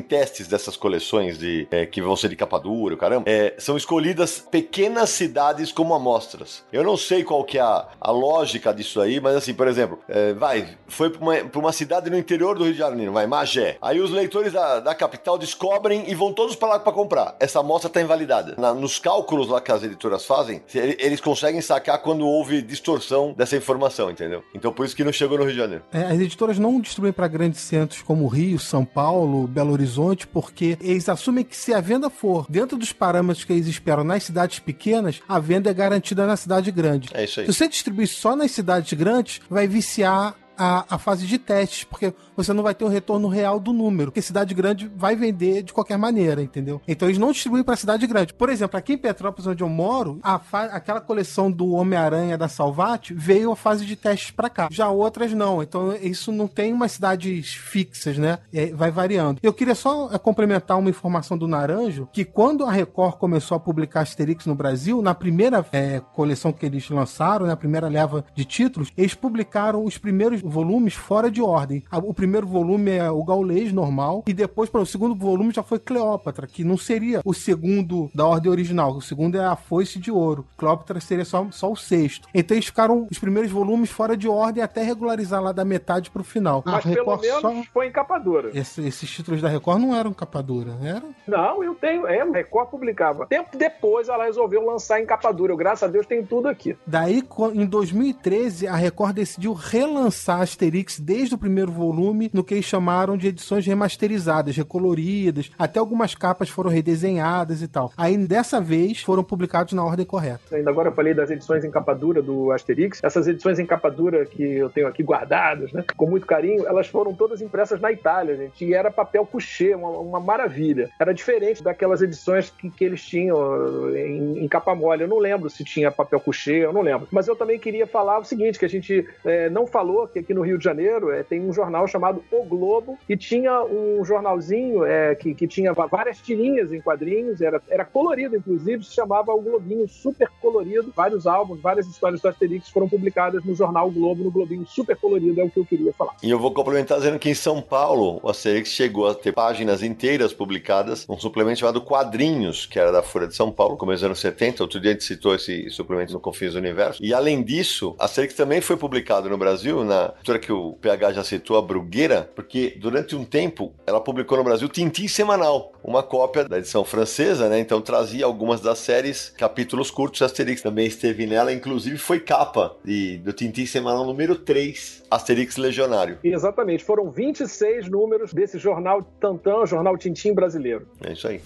acontecem testes dessas coleções de é, que vão ser de capa dura, caramba, é, são escolhidas pequenas cidades como amostras. Eu não sei qual que é a, a lógica disso aí, mas assim, por exemplo, é, vai, foi pra uma, uma cidade no interior do Rio de Janeiro, vai, Magé. Aí os leitores da, da capital descobrem e vão todos pra lá pra comprar. Essa amostra tá invalidada. Na- nos cálculos lá que as editoras fazem, eles conseguem sacar quando houve distorção dessa informação, entendeu? Então por isso que não chegou no Rio de Janeiro. É, as editoras não distribuem para grandes centros como Rio, São Paulo, Belo Horizonte, porque eles assumem que se a venda for dentro dos parâmetros que eles esperam nas cidades pequenas, a venda é garantida na cidade grande. É isso aí. Se você distribuir só nas cidades grandes, vai viciar a, a fase de testes, porque você não vai ter o retorno real do número, porque cidade grande vai vender de qualquer maneira, entendeu? Então eles não distribuem para cidade grande. Por exemplo, aqui em Petrópolis, onde eu moro, a aquela coleção do Homem-Aranha da Salvati veio a fase de testes para cá. Já outras não. Então isso não tem umas cidades fixas, né? É, vai variando. Eu queria só é, complementar uma informação do Naranjo, que quando a Record começou a publicar Asterix no Brasil, na primeira é, coleção que eles lançaram, na primeira leva de títulos, eles publicaram os primeiros volumes fora de ordem. O primeiro volume é o Gaulês normal, e depois, para o segundo volume já foi Cleópatra, que não seria o segundo da ordem original. O segundo é a Foice de Ouro. Cleópatra seria só, só o sexto. Então eles ficaram os primeiros volumes fora de ordem até regularizar lá da metade pro final. Mas A pelo menos só- foi em capa dura. Esse- esses títulos da Record não eram capa dura, eram? Não, eu tenho. É, a Record publicava. Tempo depois ela resolveu lançar em capa dura. Eu, graças a Deus, tenho tudo aqui. Daí, em 2013, a Record decidiu relançar Asterix desde o primeiro volume no que eles chamaram de edições remasterizadas, recoloridas, até algumas capas foram redesenhadas e tal. Aí, dessa vez, foram publicados na ordem correta. Ainda agora eu falei das edições em capa dura do Asterix. Essas edições em capa dura que eu tenho aqui guardadas, né? Com muito carinho, elas foram todas impressas na Itália, gente. E era papel couché, uma, uma maravilha. Era diferente daquelas edições que, que eles tinham uh, em, em capa mole. Eu não lembro se tinha papel couché, eu não lembro. Mas eu também queria falar o seguinte, que a gente eh, não falou que aqui no Rio de Janeiro eh, tem um jornal chamado O Globo, e tinha um jornalzinho eh, que, que tinha várias tirinhas em quadrinhos, era, era colorido, inclusive, se chamava O Globinho, super colorido. Vários álbuns, várias histórias do Asterix foram publicadas no jornal O Globo, no Globinho super colorido, é o que eu queria falar. E eu vou complementar dizendo que em São Paulo, o Asterix chegou a ter páginas inteiras publicadas, um suplemento chamado Quadrinhos, que era da Folha de São Paulo, começo dos anos 70. Outro dia a gente citou esse suplemento no Confins do Universo. E além disso, Asterix também foi publicado no Brasil, na editora que o PH já citou, a Brugueira, porque durante um tempo ela publicou no Brasil Tintim Semanal, uma cópia da edição francesa, né? Então trazia algumas das séries, capítulos curtos. Asterix também esteve nela, inclusive foi capa de, do Tintim Semanal número 3, Asterix Legionário. Exatamente, foram 26 números desse jornal Tantan, jornal Tintim brasileiro. É isso aí.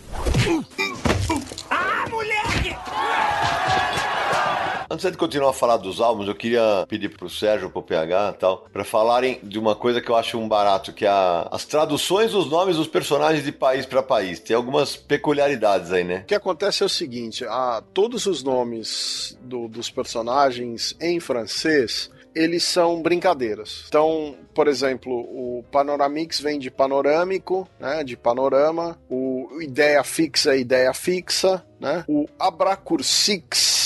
Ah, moleque! Antes de continuar a falar dos álbuns, eu queria pedir pro Sérgio, pro PH e tal, pra falarem de uma coisa que eu acho um barato, que é a- as traduções dos nomes dos personagens de país pra país. Tem algumas peculiaridades aí, né? O que acontece é o seguinte: a, todos os nomes do- dos personagens em francês eles são brincadeiras. Então, por exemplo, o Panoramix vem de panorâmico, né, de panorama. O ideia fixa é ideia fixa, né? O Abracursix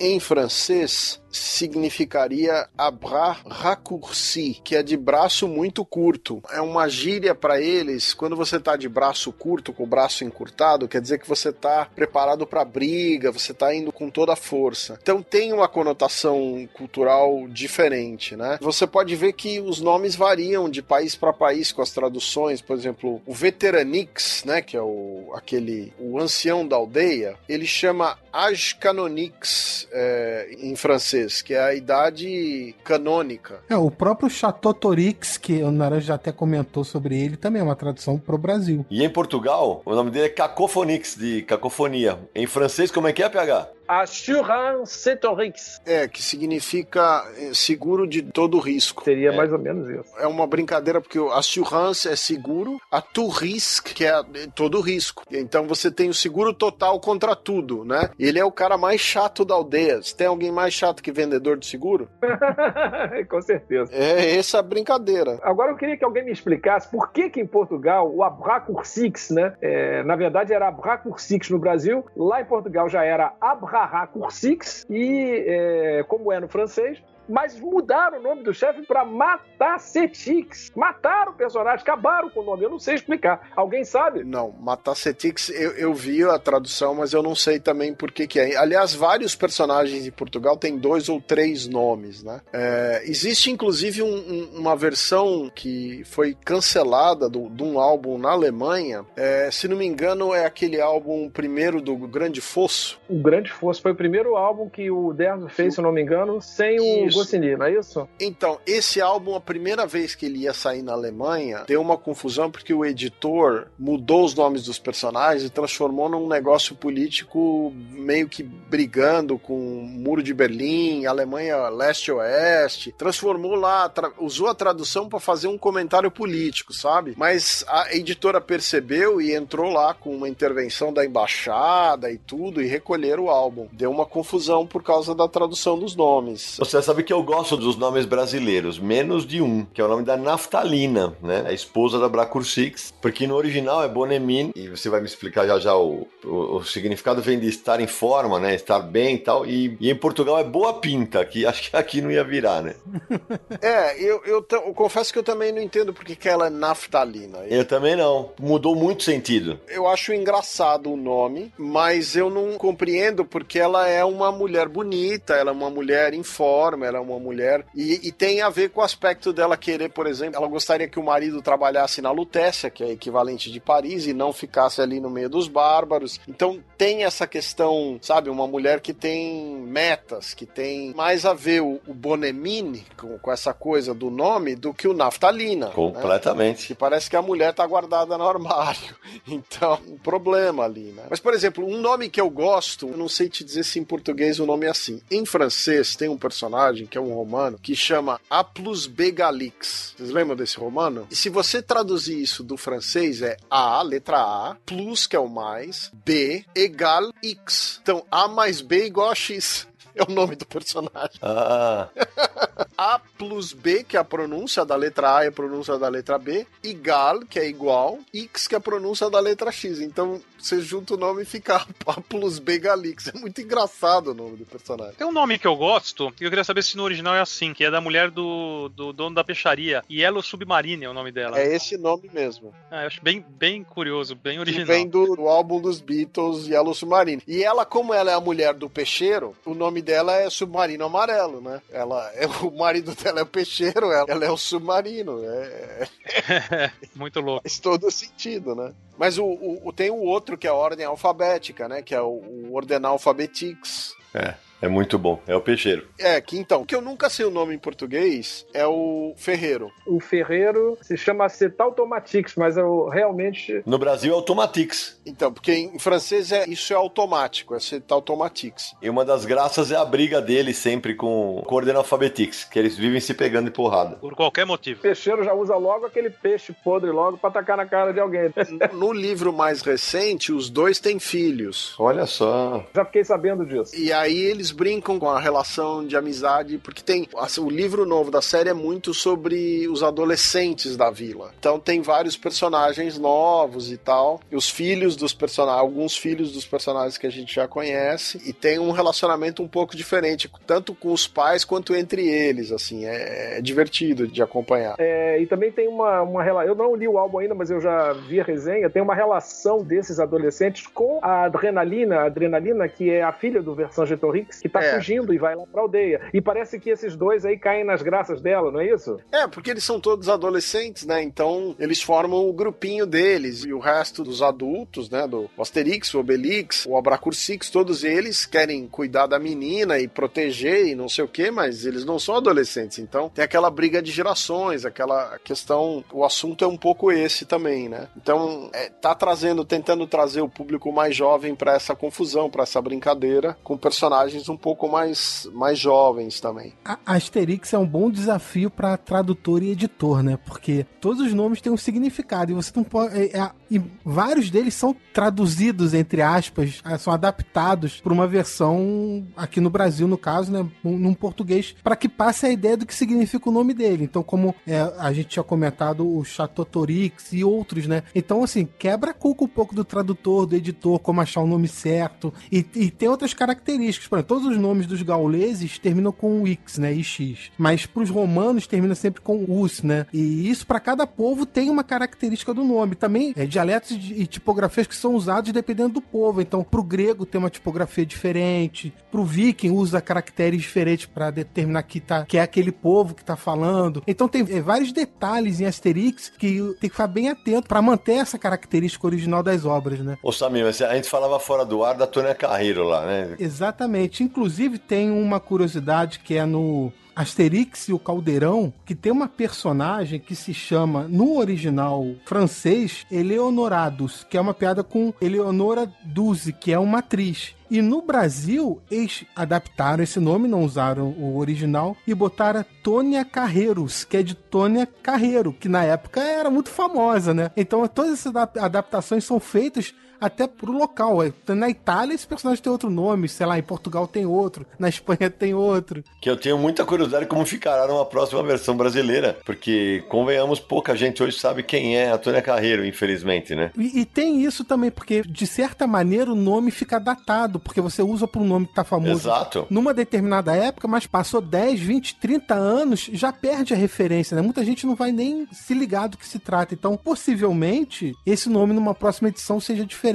em francês significaria abra raccourci, que é de braço muito curto. É uma gíria para eles, quando você tá de braço curto, com o braço encurtado, quer dizer que você tá preparado para briga, você tá indo com toda a força. Então tem uma conotação cultural diferente, né? Você pode ver que os nomes variam de país para país com as traduções, por exemplo, o Veteranix, né, que é o aquele o ancião da aldeia, ele chama Age Canonix é, em francês, que é a idade canônica. É, o próprio Chateautorix, que o Naranja até comentou sobre ele, também é uma tradução pro Brasil. E em Portugal, o nome dele é Cacophonix, de cacofonia. Em francês, como é que é, PH? Assurance Torix. É, que significa eh, seguro de todo risco. Seria mais ou menos isso. É uma brincadeira porque o assurance é seguro, a to risk, que é todo risco. Então você tem o seguro total contra tudo, né? Ele é o cara mais chato da aldeia. Se tem alguém mais chato que vendedor de seguro? Com certeza. É essa a brincadeira. Agora eu queria que alguém me explicasse por que que em Portugal o Abracursix, né? É, na verdade era Abracursix no Brasil, lá em Portugal já era Abra Cursix e, é, como é no francês, mas mudaram o nome do chefe para Matacetix. Mataram o personagem, acabaram com o nome. Eu não sei explicar. Alguém sabe? Não, Matacetix, eu, eu vi a tradução, mas eu não sei também por que, que é. Aliás, vários personagens em Portugal têm dois ou três nomes, né? É, existe inclusive um, um, uma versão que foi cancelada do, de um álbum na Alemanha. É, se não me engano, é aquele álbum primeiro do Grande Fosso. O Grande Fosso foi o primeiro álbum que o Derno fez, se não me engano, sem o. Goscinny, não é isso? Então, esse álbum, a primeira vez que ele ia sair na Alemanha, deu uma confusão porque o editor mudou os nomes dos personagens e transformou num negócio político meio que brigando com o Muro de Berlim, Alemanha leste-oeste. Transformou lá, tra usou a tradução para fazer um comentário político, sabe? Mas a editora percebeu e entrou lá com uma intervenção da embaixada e tudo e recolheram o álbum. Deu uma confusão por causa da tradução dos nomes. Você sabe que eu gosto dos nomes brasileiros, menos de um, que é o nome da Naftalina, né? A esposa da Bracursix, porque no original é Bonemine, e você vai me explicar já já o, o, o significado vem de estar em forma, né? Estar bem e tal, e, e em Portugal é Boa Pinta, que acho que aqui não ia virar, né? É, eu, eu, eu confesso que eu também não entendo porque que ela é naftalina. Eu também não. Mudou muito sentido. Eu acho engraçado o nome, mas eu não compreendo porque ela é uma mulher bonita, ela é uma mulher em forma, ela é uma mulher. E, e tem a ver com o aspecto dela querer, por exemplo, ela gostaria que o marido trabalhasse na Lutécia, que é equivalente de Paris, e não ficasse ali no meio dos bárbaros. Então tem essa questão, sabe, uma mulher que tem metas, que tem mais a ver o, o Bonemine com, com essa coisa do nome do que o Naftalina. né? Completamente. Que parece que a mulher tá guardada no armário. Então, um problema ali, né? Mas, por exemplo, um nome que eu gosto, eu não sei te dizer se em português o nome é assim. Em francês, tem um personagem que é um romano que chama A plus B Galix. Vocês lembram desse romano? E se você traduzir isso do francês, é A, letra A, plus, que é o mais, B, egal X. Então, A mais B igual a X. É o nome do personagem. Ah, A plus B, que é a pronúncia da letra A e a pronúncia da letra B, igual, que é igual, X, que é a pronúncia da letra X. Então você junta o nome e fica A plus B Galix. É muito engraçado o nome do personagem. Tem um nome que eu gosto, e eu queria saber se no original é assim, que é da mulher do, do dono da peixaria. Yellow Submarine é o nome dela. É esse nome mesmo. Ah, eu acho bem, bem curioso, bem Que original. vem do, do álbum dos Beatles, Yellow Submarine. E ela, como ela é a mulher do peixeiro, o nome dela é Submarino Amarelo, né? Ela é o marido dela é o peixeiro, ela, ela é o submarino. É, Muito louco. faz todo sentido, né? Mas o, o- o- tem o outro que é a ordem alfabética, né? Que é o, o Ordenal Alphabetix. é. É muito bom. É o peixeiro. É, que então, que eu nunca sei o nome em português é o Ferreiro. O Ferreiro se chama Cetaltomatix, mas eu realmente. No Brasil é Automatix. Então, porque em francês é isso é automático, é Cetaltomatix. E uma das graças é a briga dele sempre com o Coordena Alphabetix, que eles vivem se pegando de porrada. Por qualquer motivo. O peixeiro já usa logo aquele peixe podre logo pra tacar na cara de alguém. No livro mais recente, os dois têm filhos. Olha só. Já fiquei sabendo disso. E aí eles eles brincam com a relação de amizade, porque tem. assim, o livro novo da série é muito sobre os adolescentes da vila. Então tem vários personagens novos e tal. E os filhos dos personagens, alguns filhos dos personagens que a gente já conhece. E tem um relacionamento um pouco diferente, tanto com os pais quanto entre eles. Assim, é, é divertido de acompanhar. É, e também tem uma, uma. Eu não li o álbum ainda, mas eu já vi a resenha. Tem uma relação desses adolescentes com a Adrenalina, a Adrenalina, que é a filha do Vercingetorix, que tá É. fugindo e vai lá pra aldeia. E parece que esses dois aí caem nas graças dela, não é isso? É, porque eles são todos adolescentes, né? Então eles formam o grupinho deles e o resto dos adultos, né? Do Asterix, o Obelix, o Abracursix, todos eles querem cuidar da menina e proteger e não sei o que, mas eles não são adolescentes. Então tem aquela briga de gerações, aquela questão. O assunto é um pouco esse também, né? Então é, tá trazendo, tentando trazer o público mais jovem para essa confusão, para essa brincadeira, com personagens um pouco mais, mais jovens também. A Asterix é um bom desafio para tradutor e editor, né? Porque todos os nomes têm um significado e você não pode. é, é, e vários deles são traduzidos, entre aspas, é, são adaptados para uma versão aqui no Brasil, no caso, né? Num português, para que passe a ideia do que significa o nome dele. Então, como é, a gente tinha comentado, o Chatotorix e outros, né? Então, assim, quebra a cuca um pouco do tradutor, do editor, como achar o nome certo. E, e tem outras características. Por exemplo, todos os nomes dos gauleses terminam com X, né? IX. Mas pros romanos termina sempre com us, né? E isso para cada povo tem uma característica do nome. Também é dialetos e tipografias que são usados dependendo do povo. Então, pro grego tem uma tipografia diferente, pro viking usa caracteres diferentes para determinar que, tá, que é aquele povo que tá falando. Então tem é, vários detalhes em Asterix que tem que ficar bem atento para manter essa característica original das obras, né? Ô Samir, a gente falava fora do ar da Tônia Carreiro lá, né? Exatamente. Inclusive tem uma curiosidade que é no Asterix e o Caldeirão, que tem uma personagem que se chama, no original francês, Eleonorados, que é uma piada com Eleonora Duzi, que é uma atriz. E no Brasil, eles adaptaram esse nome, não usaram o original, e botaram Tônia Carreiros, que é de Tônia Carreiro, que na época era muito famosa, né? Então todas essas adap- adaptações são feitas até pro local. É, Na Itália esse personagem tem outro nome, sei lá, em Portugal tem outro, na Espanha tem outro. Que eu tenho muita curiosidade como ficará numa próxima versão brasileira. Porque, convenhamos, pouca gente hoje sabe quem é a Tônia Carreiro, infelizmente, né? E, e tem isso também, porque de certa maneira o nome fica datado, porque você usa para um nome que tá famoso Exato. numa determinada época, mas passou 10, 20, 30 anos, já perde a referência, né? Muita gente não vai nem se ligar do que se trata. Então, possivelmente, esse nome numa próxima edição seja diferente.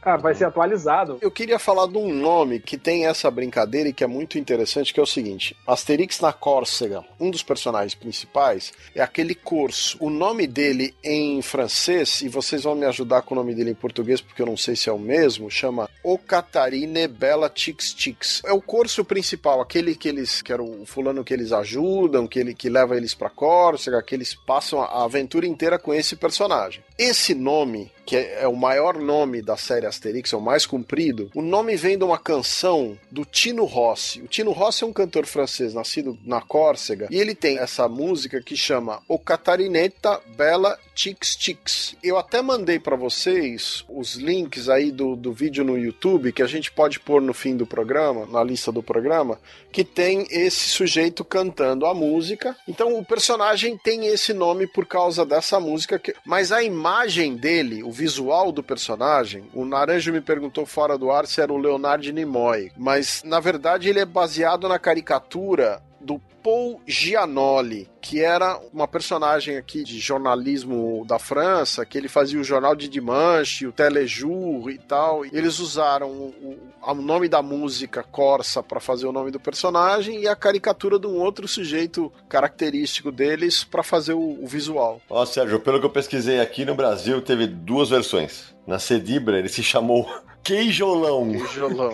Ah, vai ser atualizado. Eu queria falar de um nome que tem essa brincadeira e que é muito interessante, que é o seguinte: Asterix na Córcega, um dos personagens principais é aquele corso. O nome dele em francês, e vocês vão me ajudar com o nome dele em português, porque eu não sei se é o mesmo, chama O Catarine Bella Tix Tix. É o corso principal, aquele que eles, que era o fulano que eles ajudam, que ele que leva eles pra Córcega, que eles passam a aventura inteira com esse personagem. Esse nome que é, é o maior nome da série Asterix, é o mais comprido, o nome vem de uma canção do Tino Rossi. O Tino Rossi é um cantor francês nascido na Córcega e ele tem essa música que chama O Catarineta Bella Tix Tix. Eu até mandei para vocês os links aí do, do vídeo no YouTube que a gente pode pôr no fim do programa, na lista do programa, que tem esse sujeito cantando a música. Então o personagem tem esse nome por causa dessa música, que... mas a imagem dele, o visual do personagem, o Naranjo me perguntou fora do ar se era o Leonardo Nimoy, mas na verdade ele é baseado na caricatura do Paul Gianoli, que era uma personagem aqui de jornalismo da França, que ele fazia o jornal de Dimanche, o Telejour e tal. E eles usaram o, o nome da música Corsa para fazer o nome do personagem e a caricatura de um outro sujeito característico deles para fazer o, o visual. Ó, Sérgio, pelo que eu pesquisei aqui no Brasil, teve duas versões. Na Cedibra, ele se chamou Queijolão. Queijolão.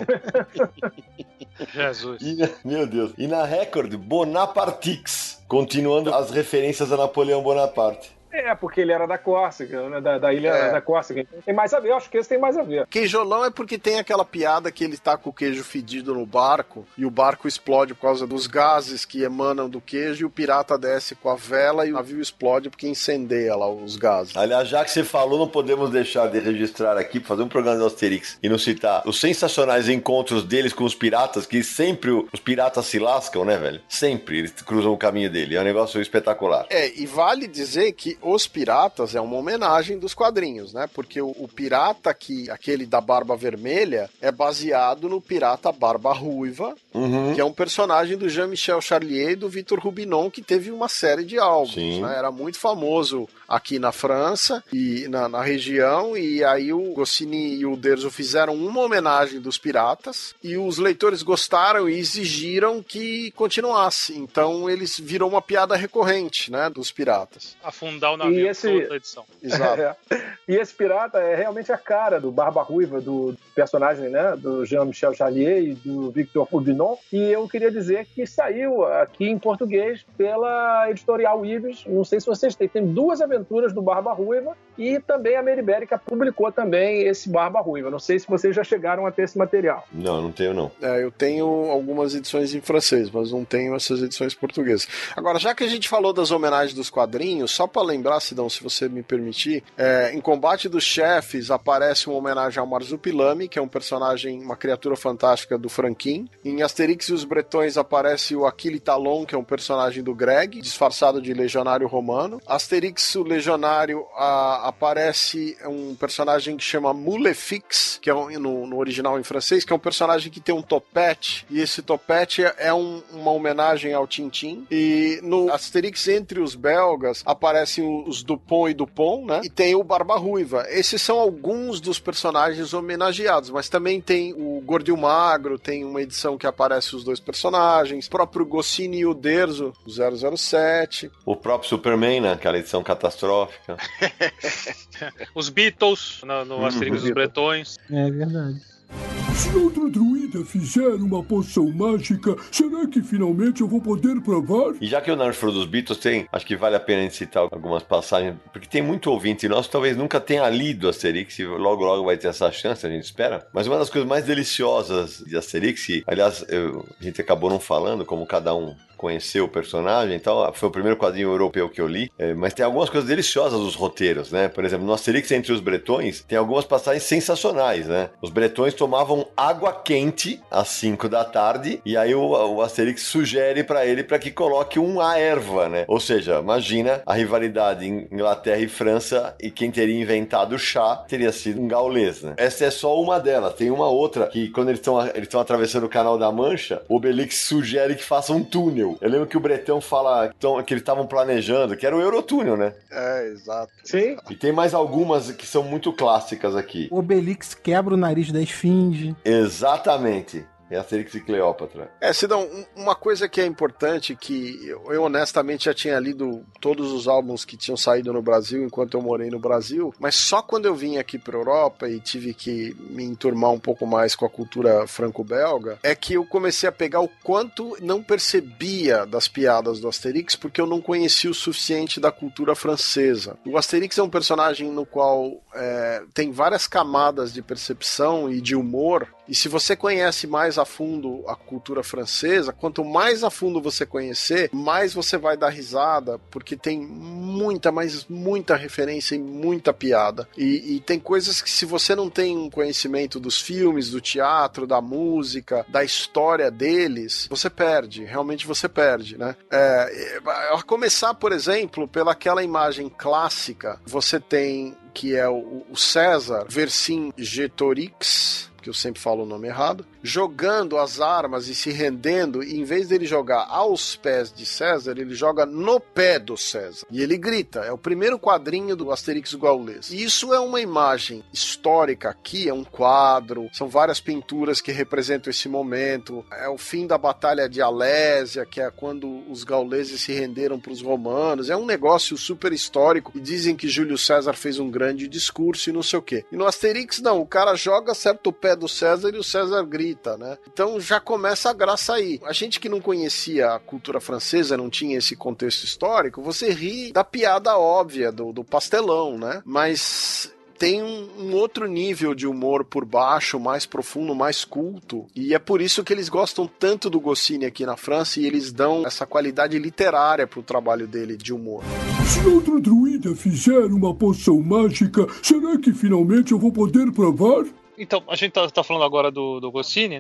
Jesus. E, meu Deus. E na Record, Bonapartix. Continuando as referências a Napoleão Bonaparte. É, porque ele era da Córcega, né? da, da ilha É. da Córcega. Tem mais a ver, eu acho que esse tem mais a ver. Queijolão é porque tem aquela piada que ele tá com o queijo fedido no barco e o barco explode por causa dos gases que emanam do queijo e o pirata desce com a vela e o navio explode porque incendeia lá os gases. Aliás, já que você falou, não podemos deixar de registrar aqui, fazer um programa do Asterix e não citar os sensacionais encontros deles com os piratas, que sempre os piratas se lascam, né, velho? Sempre eles cruzam o caminho dele. É um negócio espetacular. É, e vale dizer que Os Piratas é uma homenagem dos quadrinhos, né? Porque o, o pirata que aquele da barba vermelha é baseado no pirata barba ruiva, Uhum. que é um personagem do Jean-Michel Charlier e do Victor Rubinon que teve uma série de álbuns, Sim. né? Era muito famoso aqui na França e na, na região e aí o Goscinny e o Derzo fizeram uma homenagem dos piratas e os leitores gostaram e exigiram que continuasse. Então eles virou uma piada recorrente, né, dos piratas. Afundar o navio E esse- toda a edição. Exato. É. E esse pirata é realmente a cara do Barba Ruiva, do personagem né, do Jean-Michel Charlier e do Victor Rubinon. E eu queria dizer que saiu aqui em português pela editorial Ives. Não sei se vocês têm. Tem duas aventuras do Barba Ruiva e também a Meribérica publicou também esse Barba Ruiva. Não sei se vocês já chegaram a ter esse material. Não, não tenho, não. É, eu tenho algumas edições em francês, mas não tenho essas edições portuguesas. Agora, já que a gente falou das homenagens dos quadrinhos, só pra lembrar, Sidão, se você me permitir, é, em Combate dos Chefes aparece uma homenagem ao Marzupilame, que é um personagem, uma criatura fantástica do Franquin. Em Asterix e os Bretões aparece o Aquile Talon, que é um personagem do Greg, disfarçado de legionário romano. Asterix, o legionário, a- aparece um personagem que chama Mulefix, que é um- no, no original em francês, que é um personagem que tem um topete, e esse topete é- um- uma homenagem ao Tintin. E no Asterix entre os belgas aparecem os Dupont e Dupont, né? E tem o Barba Ruiva. Esses são alguns dos personagens homenageados, mas também tem o Gordo e o Magro, tem uma edição que aparece os dois personagens, o próprio Goscinny e o Derzo, o 007. O próprio Superman, né? Aquela edição catastrófica. Os Beatles no, no Asterix e os Bretões. É verdade. Se outro druida fizer uma poção mágica, será que finalmente eu vou poder provar? E já que o Nerd falou dos Beatles, tem, acho que vale a pena a gente citar algumas passagens, porque tem muito ouvinte nosso que talvez nunca tenha lido Asterix, e logo logo vai ter essa chance, a gente espera. Mas uma das coisas mais deliciosas de Asterix, e, aliás, eu- a gente acabou não falando, como cada um conheceu o personagem e tal, foi o primeiro quadrinho europeu que eu li, é, mas tem algumas coisas deliciosas dos roteiros, né? Por exemplo, no Asterix entre os Bretões, tem algumas passagens sensacionais, né? Os Bretões tomavam água quente às 5 da tarde, e aí o, o Asterix sugere pra ele para que coloque um a erva, né? Ou seja, imagina a rivalidade em Inglaterra e França, e quem teria inventado o chá teria sido um gaulês, né? Essa é só uma delas, tem uma outra que quando eles estão eles estão atravessando o Canal da Mancha, o Obelix sugere que faça um túnel. Eu lembro que o Bretão fala então, que eles estavam planejando, que era o Eurotúnel, né? É, exato. Sim. E tem mais algumas que são muito clássicas aqui. O Obelix quebra o nariz da esfinge. Exatamente. É Asterix e Cleópatra. É, Sidão, um- uma coisa que é importante, que eu, eu honestamente já tinha lido todos os álbuns que tinham saído no Brasil enquanto eu morei no Brasil, mas só quando eu vim aqui pra Europa e tive que me enturmar um pouco mais com a cultura franco-belga, é que eu comecei a pegar o quanto não percebia das piadas do Asterix, porque eu não conhecia o suficiente da cultura francesa. O Asterix é um personagem no qual é, tem várias camadas de percepção e de humor, e se você conhece mais a fundo a cultura francesa, quanto mais a fundo você conhecer, mais você vai dar risada, porque tem muita, mas muita referência e muita piada. E, e tem coisas que, se você não tem um conhecimento dos filmes, do teatro, da música, da história deles, você perde, realmente você perde, né? É, a começar, por exemplo, pelaquela imagem clássica, você tem que é o, o César Vercingetorix, que eu sempre falo o nome errado, jogando as armas e se rendendo, e em vez dele jogar aos pés de César, ele joga no pé do César. E ele grita, é o primeiro quadrinho do Asterix Gaulês. E isso é uma imagem histórica aqui, é um quadro, são várias pinturas que representam esse momento. É o fim da Batalha de Alésia, que é quando os gauleses se renderam para os romanos. É um negócio super histórico e dizem que Júlio César fez um grande discurso e não sei o quê. E no Asterix, não, o cara joga, acerta o pé do César e o César grita, né? Então já começa a graça aí. A gente que não conhecia a cultura francesa, não tinha esse contexto histórico, você ri da piada óbvia, do, do pastelão, né? Mas tem um, um, outro nível de humor por baixo, mais profundo, mais culto. E é por isso que eles gostam tanto do Goscinny aqui na França e eles dão essa qualidade literária pro trabalho dele de humor. Se outro druida fizer uma poção mágica, será que finalmente eu vou poder provar? Então, a gente tá, tá, falando agora do, do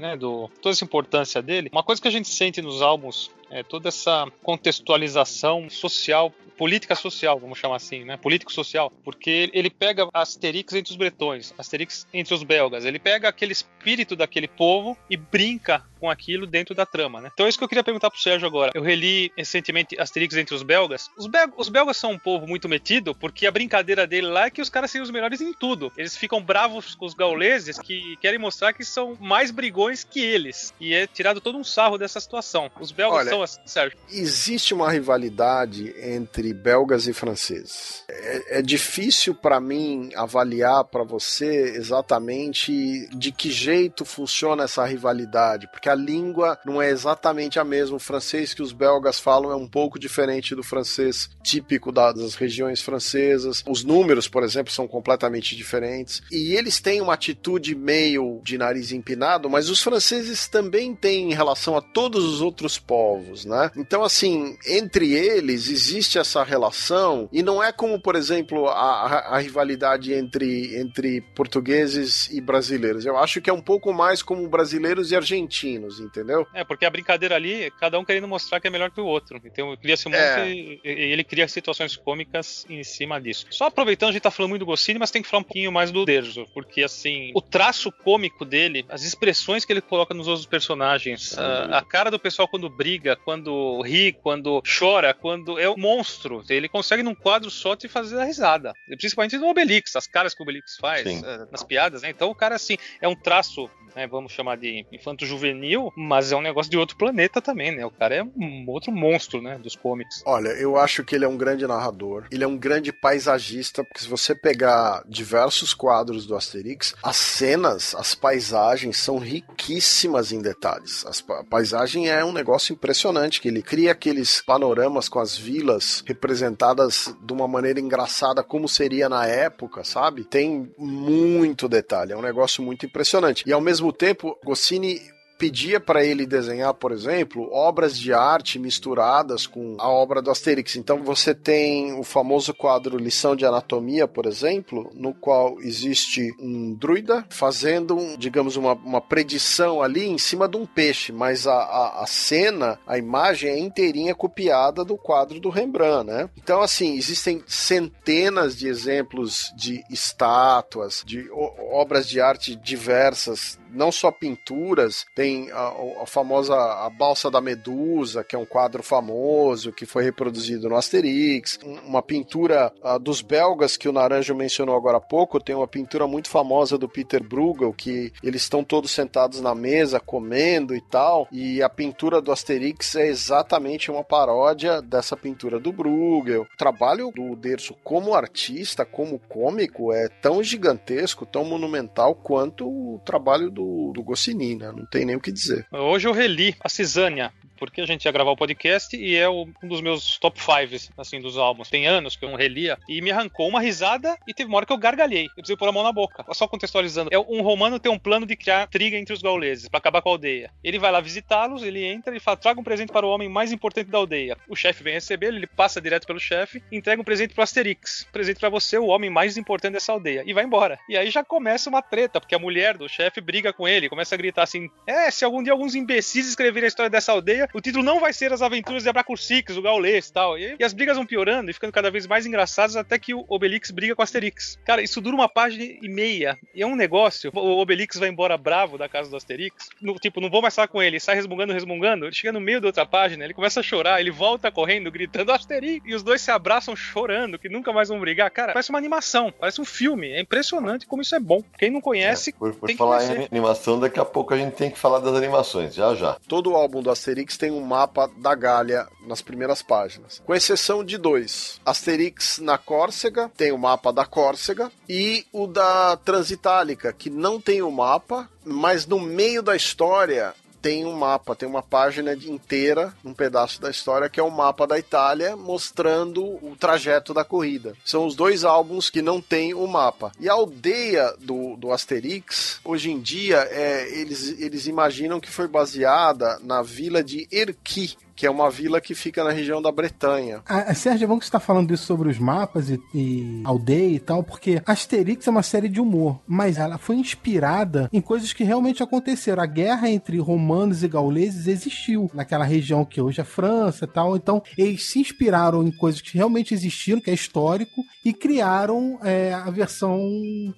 né? Do, toda essa importância dele. Uma coisa que a gente sente nos álbuns é toda essa contextualização social política social, vamos chamar assim, né? Político-social, porque ele pega Asterix entre os bretões, Asterix entre os belgas, ele pega aquele espírito daquele povo e brinca com aquilo dentro da trama, né? Então é isso que eu queria perguntar pro Sérgio agora. Eu reli recentemente Asterix entre os belgas. Os, belgas. os belgas são um povo muito metido, porque a brincadeira dele lá é que os caras são os melhores em tudo. Eles ficam bravos com os gauleses que querem mostrar que são mais brigões que eles. E é tirado todo um sarro dessa situação. Os belgas Olha, são assim, Sérgio. Existe uma rivalidade entre belgas e franceses. É, é difícil para mim avaliar para você exatamente de que jeito funciona essa rivalidade, porque a língua não é exatamente a mesma. O francês que os belgas falam é um pouco diferente do francês típico das regiões francesas. Os números, por exemplo, são completamente diferentes. E eles têm uma atitude meio de nariz empinado, mas os franceses também têm em relação a todos os outros povos, né? Então, assim, entre eles existe essa relação e não é como, por exemplo, a, a rivalidade entre, entre portugueses e brasileiros. Eu acho que é um pouco mais como brasileiros e argentinos entendeu? É, porque a brincadeira ali, cada um querendo mostrar que é melhor que o outro. Então cria-se um é. monte e ele cria situações cômicas em cima disso. Só aproveitando, a gente tá falando muito do Goscinny, mas tem que falar um pouquinho mais do Derzo, porque assim, o traço cômico dele, as expressões que ele coloca nos outros personagens, a, a, cara do pessoal quando briga, quando ri, quando chora, quando é um monstro. Ele consegue num quadro só te fazer a risada. Principalmente no Obelix, as caras que o Obelix faz, uh, nas piadas, né? Então o cara, assim, é um traço né, vamos chamar de infanto juvenil, mas é um negócio de outro planeta também, né? O cara é um outro monstro, né, dos comics. Olha, eu acho que ele é um grande narrador, ele é um grande paisagista, porque se você pegar diversos quadros do Asterix, as cenas, as paisagens são riquíssimas em detalhes. As, a paisagem é um negócio impressionante, que ele cria aqueles panoramas com as vilas representadas de uma maneira engraçada, como seria na época, sabe? Tem muito detalhe, é um negócio muito impressionante. E ao mesmo mesmo tempo, Goscinny pedia para ele desenhar, por exemplo, obras de arte misturadas com a obra do Asterix. Então você tem o famoso quadro Lição de Anatomia, por exemplo, no qual existe um druida fazendo, digamos, uma, uma predição ali em cima de um peixe, mas a, a, a cena, a imagem é inteirinha copiada do quadro do Rembrandt, né? Então, assim, existem centenas de exemplos de estátuas, de obras de arte diversas não só pinturas, tem a, a, famosa a balsa da Medusa, que é um quadro famoso que foi reproduzido no Asterix, uma pintura uh, dos belgas que o Naranjo mencionou agora há pouco, tem uma pintura muito famosa do Peter Bruegel que eles estão todos sentados na mesa comendo e tal, e a pintura do Asterix é exatamente uma paródia dessa pintura do Bruegel. O trabalho do Derso como artista, como cômico é tão gigantesco, tão monumental quanto o trabalho do, do Goscinny, né? Não tem nem o que dizer. Hoje eu reli a Cisânia, porque a gente ia gravar o podcast e é um dos meus top 5, assim, dos álbuns. Tem anos que eu não relia e me arrancou uma risada e teve uma hora que eu gargalhei. Eu precisei pôr a mão na boca. Só contextualizando. É um romano tem um plano de criar triga entre os gauleses para acabar com a aldeia. Ele vai lá visitá-los, ele entra e fala: traga um presente para o homem mais importante da aldeia. O chefe vem receber, ele passa direto pelo chefe, entrega um presente pro Asterix. Presente para você, o homem mais importante dessa aldeia. E vai embora. E aí já começa uma treta, porque a mulher do chefe briga com ele, começa a gritar assim: É, se algum dia alguns imbecis escreverem a história dessa aldeia, o título não vai ser As Aventuras de Abracursix, o gaulês e tal. E, e as brigas vão piorando e ficando cada vez mais engraçadas até que o Obelix briga com o Asterix. Cara, isso dura uma página e meia. E é um negócio. O Obelix vai embora bravo da casa do Asterix. No, tipo, não vou mais falar com ele. Ele sai resmungando, resmungando. Ele chega no meio da outra página, ele começa a chorar. Ele volta correndo, gritando Asterix. E os dois se abraçam chorando, que nunca mais vão brigar. Cara, parece uma animação. Parece um filme. É impressionante como isso é bom. Quem não conhece. É, por, por falar em animação, daqui a pouco a gente tem que falar das animações. Já, já. Todo o álbum do Asterix tem um mapa da Gália nas primeiras páginas. Com exceção de dois. Asterix na Córcega, tem o mapa da Córcega, e o da Transitálica, que não tem o mapa, mas no meio da história tem um mapa, tem uma página inteira, um pedaço da história, que é o um mapa da Itália, mostrando o trajeto da corrida. São os dois álbuns que não tem o mapa. E a aldeia do, do Asterix, hoje em dia, é, eles, eles imaginam que foi baseada na vila de Erqui, que é uma vila que fica na região da Bretanha. A, Sérgio, é bom que você está falando isso sobre os mapas e, e, aldeia e tal, porque Asterix é uma série de humor, mas ela foi inspirada em coisas que realmente aconteceram. A guerra entre romanos e gauleses existiu naquela região que hoje é França e tal. Então, eles se inspiraram em coisas que realmente existiram, que é histórico, e criaram é, a versão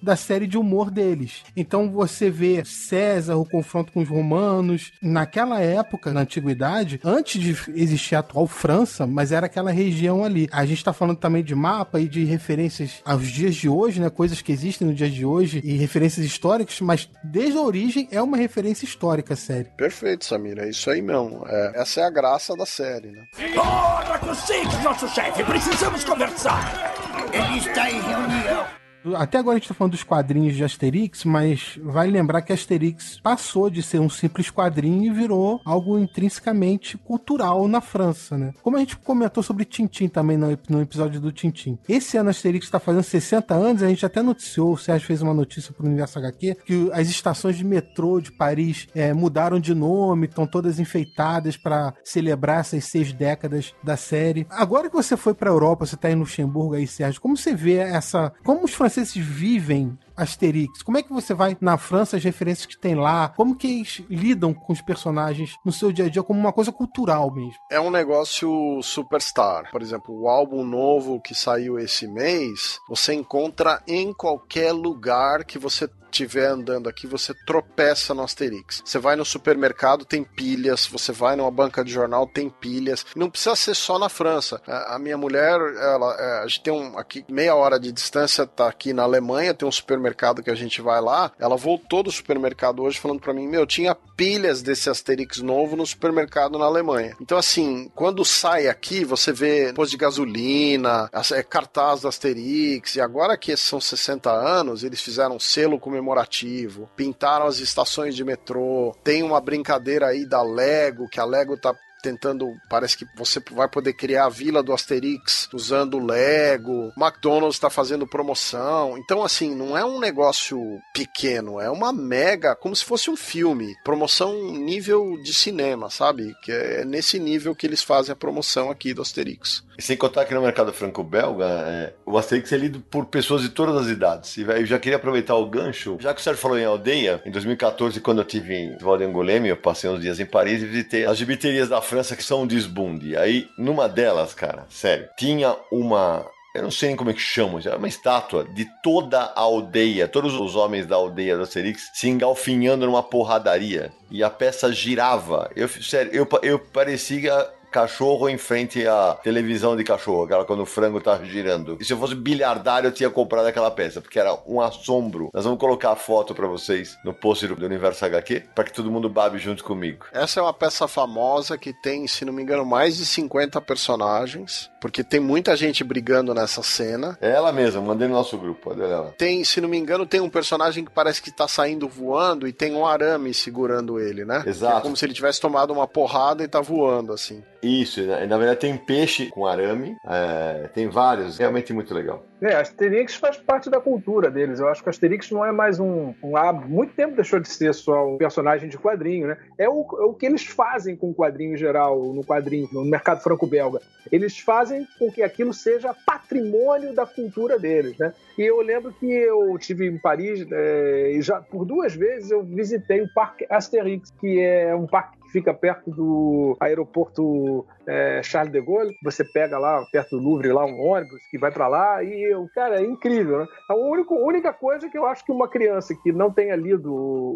da série de humor deles. Então, você vê César, o confronto com os romanos, naquela época, na antiguidade, antes de existir a atual França, mas era aquela região ali. A gente tá falando também de mapa e de referências aos dias de hoje, né? Coisas que existem no dia de hoje e referências históricas, mas desde a origem é uma referência histórica a série. Perfeito, Samira. É isso aí mesmo. É, essa é a graça da série, né? Bora, consigo, nosso chefe! Precisamos conversar! Ele está em reunião. Até agora a gente tá falando dos quadrinhos de Asterix, mas vale lembrar que Asterix passou de ser um simples quadrinho e virou algo intrinsecamente cultural na França, né? Como a gente comentou sobre Tintin também no, no episódio do Tintin. Esse ano Asterix está fazendo 60 anos, a gente até noticiou, o Sérgio fez uma notícia pro Universo HQ, que as estações de metrô de Paris é, mudaram de nome, estão todas enfeitadas para celebrar essas seis décadas da série. Agora que você foi pra Europa, você tá em Luxemburgo aí, Sérgio, como você vê essa... Como os vivem Asterix? Como é que você vai na França, as referências que tem lá? Como que eles lidam com os personagens no seu dia a dia como uma coisa cultural mesmo? É um negócio superstar. Por exemplo, o álbum novo que saiu esse mês, você encontra em qualquer lugar que você estiver andando aqui, você tropeça no Asterix. Você vai no supermercado, tem pilhas. Você vai numa banca de jornal, tem pilhas. Não precisa ser só na França. A minha mulher, ela, é, a gente tem um aqui meia hora de distância, tá aqui na Alemanha, tem um supermercado que a gente vai lá. Ela voltou do supermercado hoje falando para mim, meu, tinha pilhas desse Asterix novo no supermercado na Alemanha. Então assim, quando sai aqui, você vê posto de gasolina, é cartaz do Asterix. E agora que são 60 anos, eles fizeram um selo comemorativo comemorativo, pintaram as estações de metrô, tem uma brincadeira aí da Lego, que a Lego tá tentando. Parece que você vai poder criar a vila do Asterix usando Lego. McDonald's está fazendo promoção. Então, assim, não é um negócio pequeno, é uma mega, como se fosse um filme. Promoção nível de cinema, sabe? Que é nesse nível que eles fazem a promoção aqui do Asterix. E sem contar que no mercado franco-belga, é, o Asterix é lido por pessoas de todas as idades. E eu já queria aproveitar o gancho, já que o Sérgio falou em aldeia, em 2014, quando eu tive em Valdengoleme, eu passei uns dias em Paris e visitei as gibiterias da França que são desbunde. Aí, numa delas, cara, sério, tinha uma eu não sei nem como é que chama, era uma estátua de toda a aldeia, todos os homens da aldeia do Asterix se engalfinhando numa porradaria. E a peça girava. Eu, sério, eu, eu parecia cachorro em frente à televisão de cachorro, aquela quando o frango tá girando. E se eu fosse bilhardário, eu tinha comprado aquela peça, porque era um assombro. Nós vamos colocar a foto para vocês no post do Universo HQ, para que todo mundo babe junto comigo. Essa é uma peça famosa que tem, se não me engano, mais de 50 personagens, porque tem muita gente brigando nessa cena. É ela mesma, mandei no nosso grupo, olha ela. Tem, se não me engano, tem um personagem que parece que tá saindo voando e tem um arame segurando ele, né? Exato. É como se ele tivesse tomado uma porrada e tá voando, assim. Isso, na verdade tem peixe com arame, é, tem vários, realmente muito legal. É, Asterix faz parte da cultura deles. Eu acho que Asterix não é mais um, um há muito tempo deixou de ser só um personagem de quadrinho, né? É o, é o que eles fazem com o quadrinho geral, no quadrinho, no mercado franco-belga. Eles fazem com que aquilo seja patrimônio da cultura deles, né? E eu lembro que eu tive em Paris é, e já por duas vezes eu visitei o Parque Asterix, que é um parque fica perto do aeroporto é, Charles de Gaulle. Você pega lá, perto do Louvre, lá um ônibus que vai para lá e, cara, é incrível, né? A única, única coisa que eu acho que uma criança que não tenha lido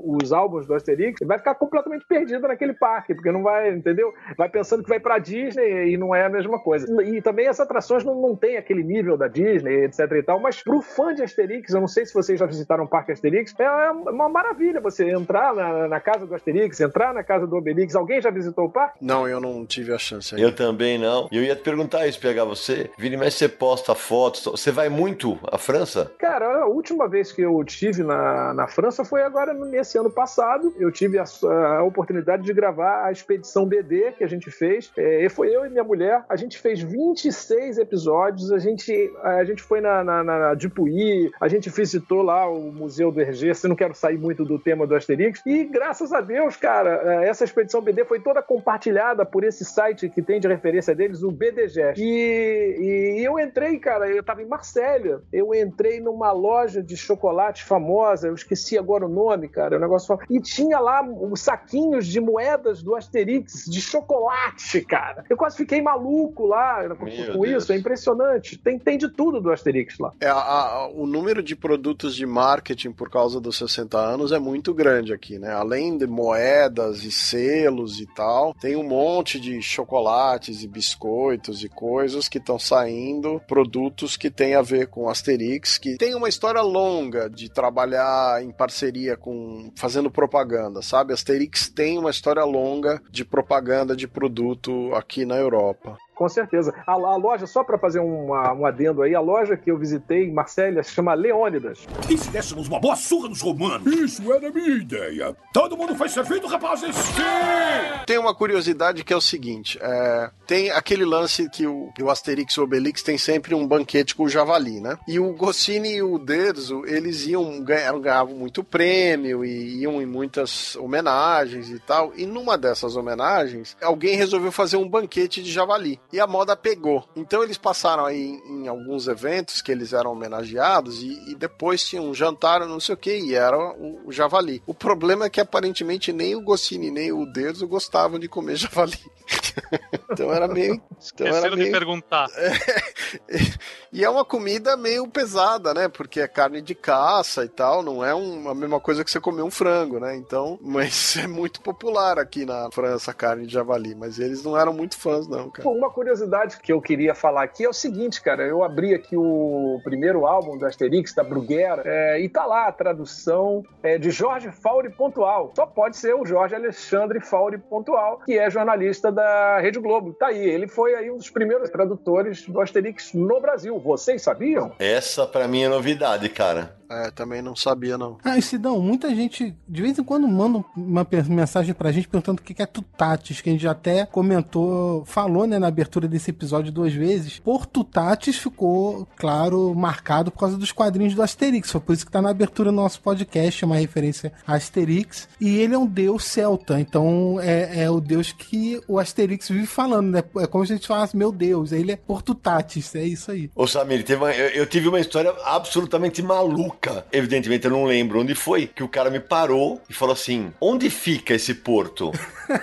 os álbuns do Asterix vai ficar completamente perdida naquele parque, porque não vai, entendeu? Vai pensando que vai pra Disney e não é a mesma coisa. E também as atrações não, não tem aquele nível da Disney, etc e tal, mas pro fã de Asterix, eu não sei se vocês já visitaram o Parque Asterix, é uma maravilha você entrar na, na casa do Asterix, entrar na casa do Obelix. Alguém já visitou o parque? Não, eu não tive a chance ainda. Eu também não. E eu ia te perguntar isso, pegar você. Vira mas você posta fotos. Você vai muito à França? Cara, a última vez que eu tive na, na França foi agora nesse ano passado. Eu tive a, a oportunidade de gravar a expedição BD que a gente fez. É, foi eu e minha mulher. A gente fez 26 episódios. A gente, a gente foi na, na, na Dipuí, a gente visitou lá o Museu do RG. Se não quero sair muito do tema do Asterix. E graças a Deus, cara, é, essa expedição BD foi toda compartilhada por esse site que tem de referência deles, o BDG. E, e eu entrei, cara, eu tava em Marsella. Eu entrei numa loja de chocolate famosa, eu esqueci agora o nome, cara, o negócio E tinha lá os saquinhos de moedas do Asterix de chocolate, cara. Eu quase fiquei maluco lá com, com isso, é impressionante. Tem, tem de tudo do Asterix lá. É, a, a, o número de produtos de marketing por causa dos 60 anos é muito grande aqui, né? Além de moedas e selos e tal, tem um monte de chocolates e biscoitos e coisas que estão saindo, produtos que tem a ver com Asterix, que tem uma história longa de trabalhar em parceria com fazendo propaganda, sabe? Asterix tem uma história longa de propaganda de produto aqui na Europa. Com certeza. A, a loja, só para fazer uma, um adendo aí, a loja que eu visitei em Marsella se chama Leônidas. E se dessemos uma boa surra nos romanos? Isso era a minha ideia. Todo mundo foi servido, rapazes? Sim! Tem uma curiosidade que é o seguinte: é, tem aquele lance que o, que o Asterix e o Obelix tem sempre um banquete com o javali, né? E o Goscinny e o Derzo, eles iam, ganhavam, ganhavam muito prêmio e iam em muitas homenagens e tal. E numa dessas homenagens, alguém resolveu fazer um banquete de javali e a moda pegou. Então eles passaram aí em, em alguns eventos que eles eram homenageados e, e depois tinha um jantar, não sei o que, e era o, o, javali. O problema é que aparentemente nem o Goscinny nem o Derzo gostavam de comer javali. então era meio. Então era meio... de perguntar. É, e é uma comida meio pesada, né? Porque é carne de caça e tal, não é um, a mesma coisa que você comer um frango, né? Então, mas é muito popular aqui na França a carne de javali, mas eles não eram muito fãs, não, cara. Uma curiosidade que eu queria falar aqui é o seguinte, cara. Eu abri aqui o primeiro álbum do Asterix, da Bruguera, é, e tá lá a tradução é, de Jorge Fauri Pontual. Só pode ser o Jorge Alexandre Fauri Pontual, que é jornalista da Rede Globo. Tá aí, ele foi aí um dos primeiros tradutores do Asterix no Brasil. Vocês sabiam? Essa para mim é novidade, cara. É, também não sabia, não. Ah, e Sidão, muita gente de vez em quando manda uma mensagem pra gente perguntando o que é Tutatis, que a gente já até comentou, falou, né, na abertura desse episódio duas vezes. Por Tutatis ficou, claro, marcado por causa dos quadrinhos do Asterix. Foi por isso que tá na abertura do nosso podcast, é uma referência a Asterix. E ele é um deus celta, então é, é o deus que o Asterix vive falando, né? É como se a gente falasse, meu Deus, ele é por Tutatis, é isso aí. Ô Samir, teve uma, eu, eu tive uma história absolutamente maluca Evidentemente eu não lembro onde foi, que o cara me parou e falou assim: onde fica esse porto?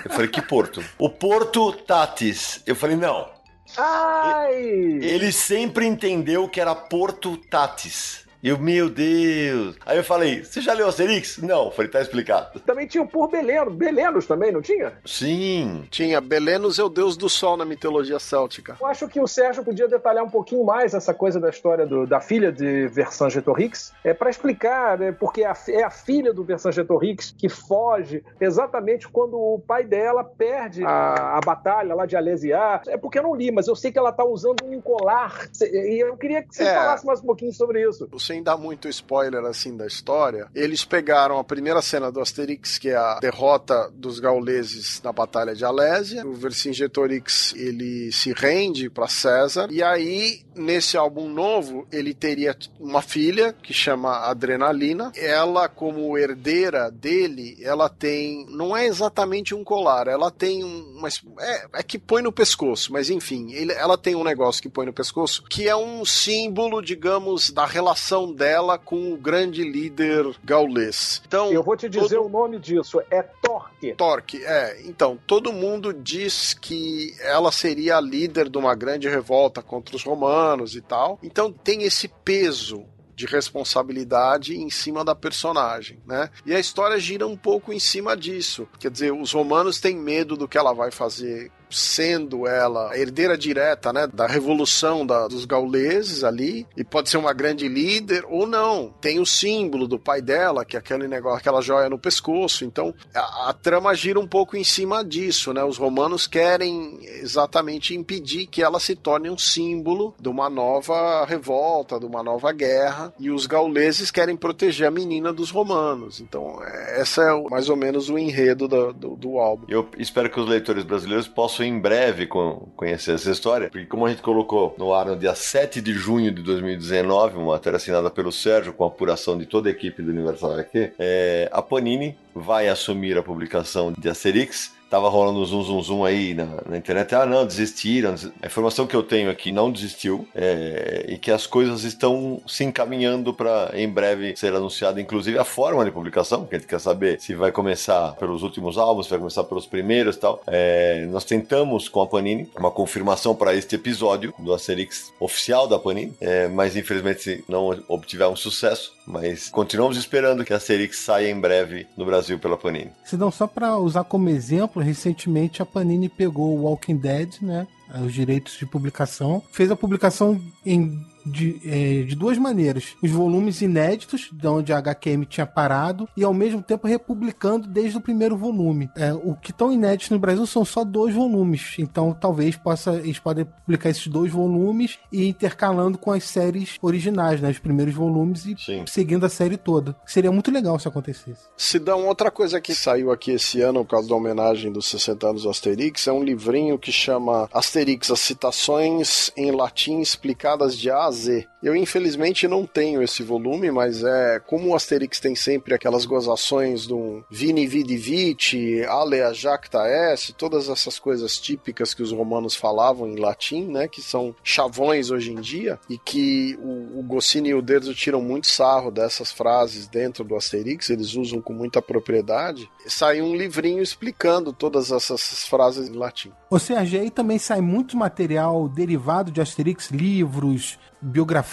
Eu falei, que porto? O Porto Tatis. Eu falei, não. Ai! Ele sempre entendeu que era Porto Tatis. Eu, meu Deus. Aí eu falei, você já leu Asterix? Não. Falei, tá explicado. Também tinha o Por Beleno. Belenos também, não tinha? Sim. Tinha. Belenos é o deus do sol na mitologia céltica. Eu acho que o Sérgio podia detalhar um pouquinho mais essa coisa da história do, da filha de Vercingetorix, é para explicar, né, porque é a, é a filha do Vercingetorix que foge exatamente quando o pai dela perde a, a batalha lá de Alesiar. É porque eu não li, mas eu sei que ela tá usando um colar. E eu queria que você é. falasse mais um pouquinho sobre isso. O sem dar muito spoiler assim da história, eles pegaram a primeira cena do Asterix, que é a derrota dos gauleses na Batalha de Alésia. O Vercingetorix ele se rende para César e aí nesse álbum novo ele teria uma filha que chama Adrenalina. Ela como herdeira dele, ela tem não é exatamente um colar, ela tem uma é, é que põe no pescoço, mas enfim, ele, ela tem um negócio que põe no pescoço que é um símbolo, digamos, da relação relação dela com o grande líder gaulês. Então, Eu vou te dizer todo- o nome disso, é Torque. Torque, é. Então, todo mundo diz que ela seria a líder de uma grande revolta contra os romanos e tal. Então, tem esse peso de responsabilidade em cima da personagem, né? E a história gira um pouco em cima disso. Quer dizer, os romanos têm medo do que ela vai fazer sendo ela herdeira direta né, da revolução da- dos gauleses ali, e pode ser uma grande líder, ou não. Tem o símbolo do pai dela, que é aquele negócio, aquela joia no pescoço. Então a, a trama gira um pouco em cima disso, né? Os romanos querem exatamente impedir que ela se torne um símbolo de uma nova revolta, de uma nova guerra, e os gauleses querem proteger a menina dos romanos. Então, é- essa é mais ou menos o enredo da- do, do álbum. Eu espero que os leitores brasileiros possam em breve con- conhecer essa história, porque como a gente colocou no ar no dia 7 de junho de 2019, uma matéria assinada pelo Sérgio com a apuração de toda a equipe do Universal HQ, é, a Panini vai assumir a publicação de Asterix. Tava rolando um zoom, zoom, zoom aí na, na internet. Ah, não, desistiram. A informação que eu tenho aqui não desistiu é, e que as coisas estão se encaminhando para em breve ser anunciada, inclusive a forma de publicação, que a gente quer saber se vai começar pelos últimos álbuns, vai começar pelos primeiros e tal. É, nós tentamos com a Panini uma confirmação para este episódio do Asterix oficial da Panini, é, mas infelizmente não obtivemos sucesso. Mas continuamos esperando que a Asterix saia em breve no Brasil pela Panini. Se não, só pra usar como exemplo, recentemente a Panini pegou o Walking Dead, né? Os direitos de publicação. Fez a publicação em, de, eh, de duas maneiras. Os volumes inéditos, de onde a HQM tinha parado, e ao mesmo tempo republicando desde o primeiro volume. É, o que estão inéditos no Brasil são só dois volumes. Então talvez possa, eles podem publicar esses dois volumes e intercalando com as séries originais, né? Os primeiros volumes e Sim. seguindo a série toda. Seria muito legal se acontecesse. Se dá uma outra coisa que saiu aqui esse ano, por causa da homenagem dos 60 anos do Asterix, é um livrinho que chama Asterix, as citações em latim explicadas de A Z. Eu, infelizmente, não tenho esse volume, mas é como o Asterix tem sempre aquelas gozações do Vini Vidi Vici, Alea Jacta S, todas essas coisas típicas que os romanos falavam em latim, né, que são chavões hoje em dia, e que o, o Goscinny e o Derzo tiram muito sarro dessas frases dentro do Asterix, eles usam com muita propriedade. Saiu um livrinho explicando todas essas frases em latim. Ou seja, aí também sai muito material derivado de Asterix, livros, biografias.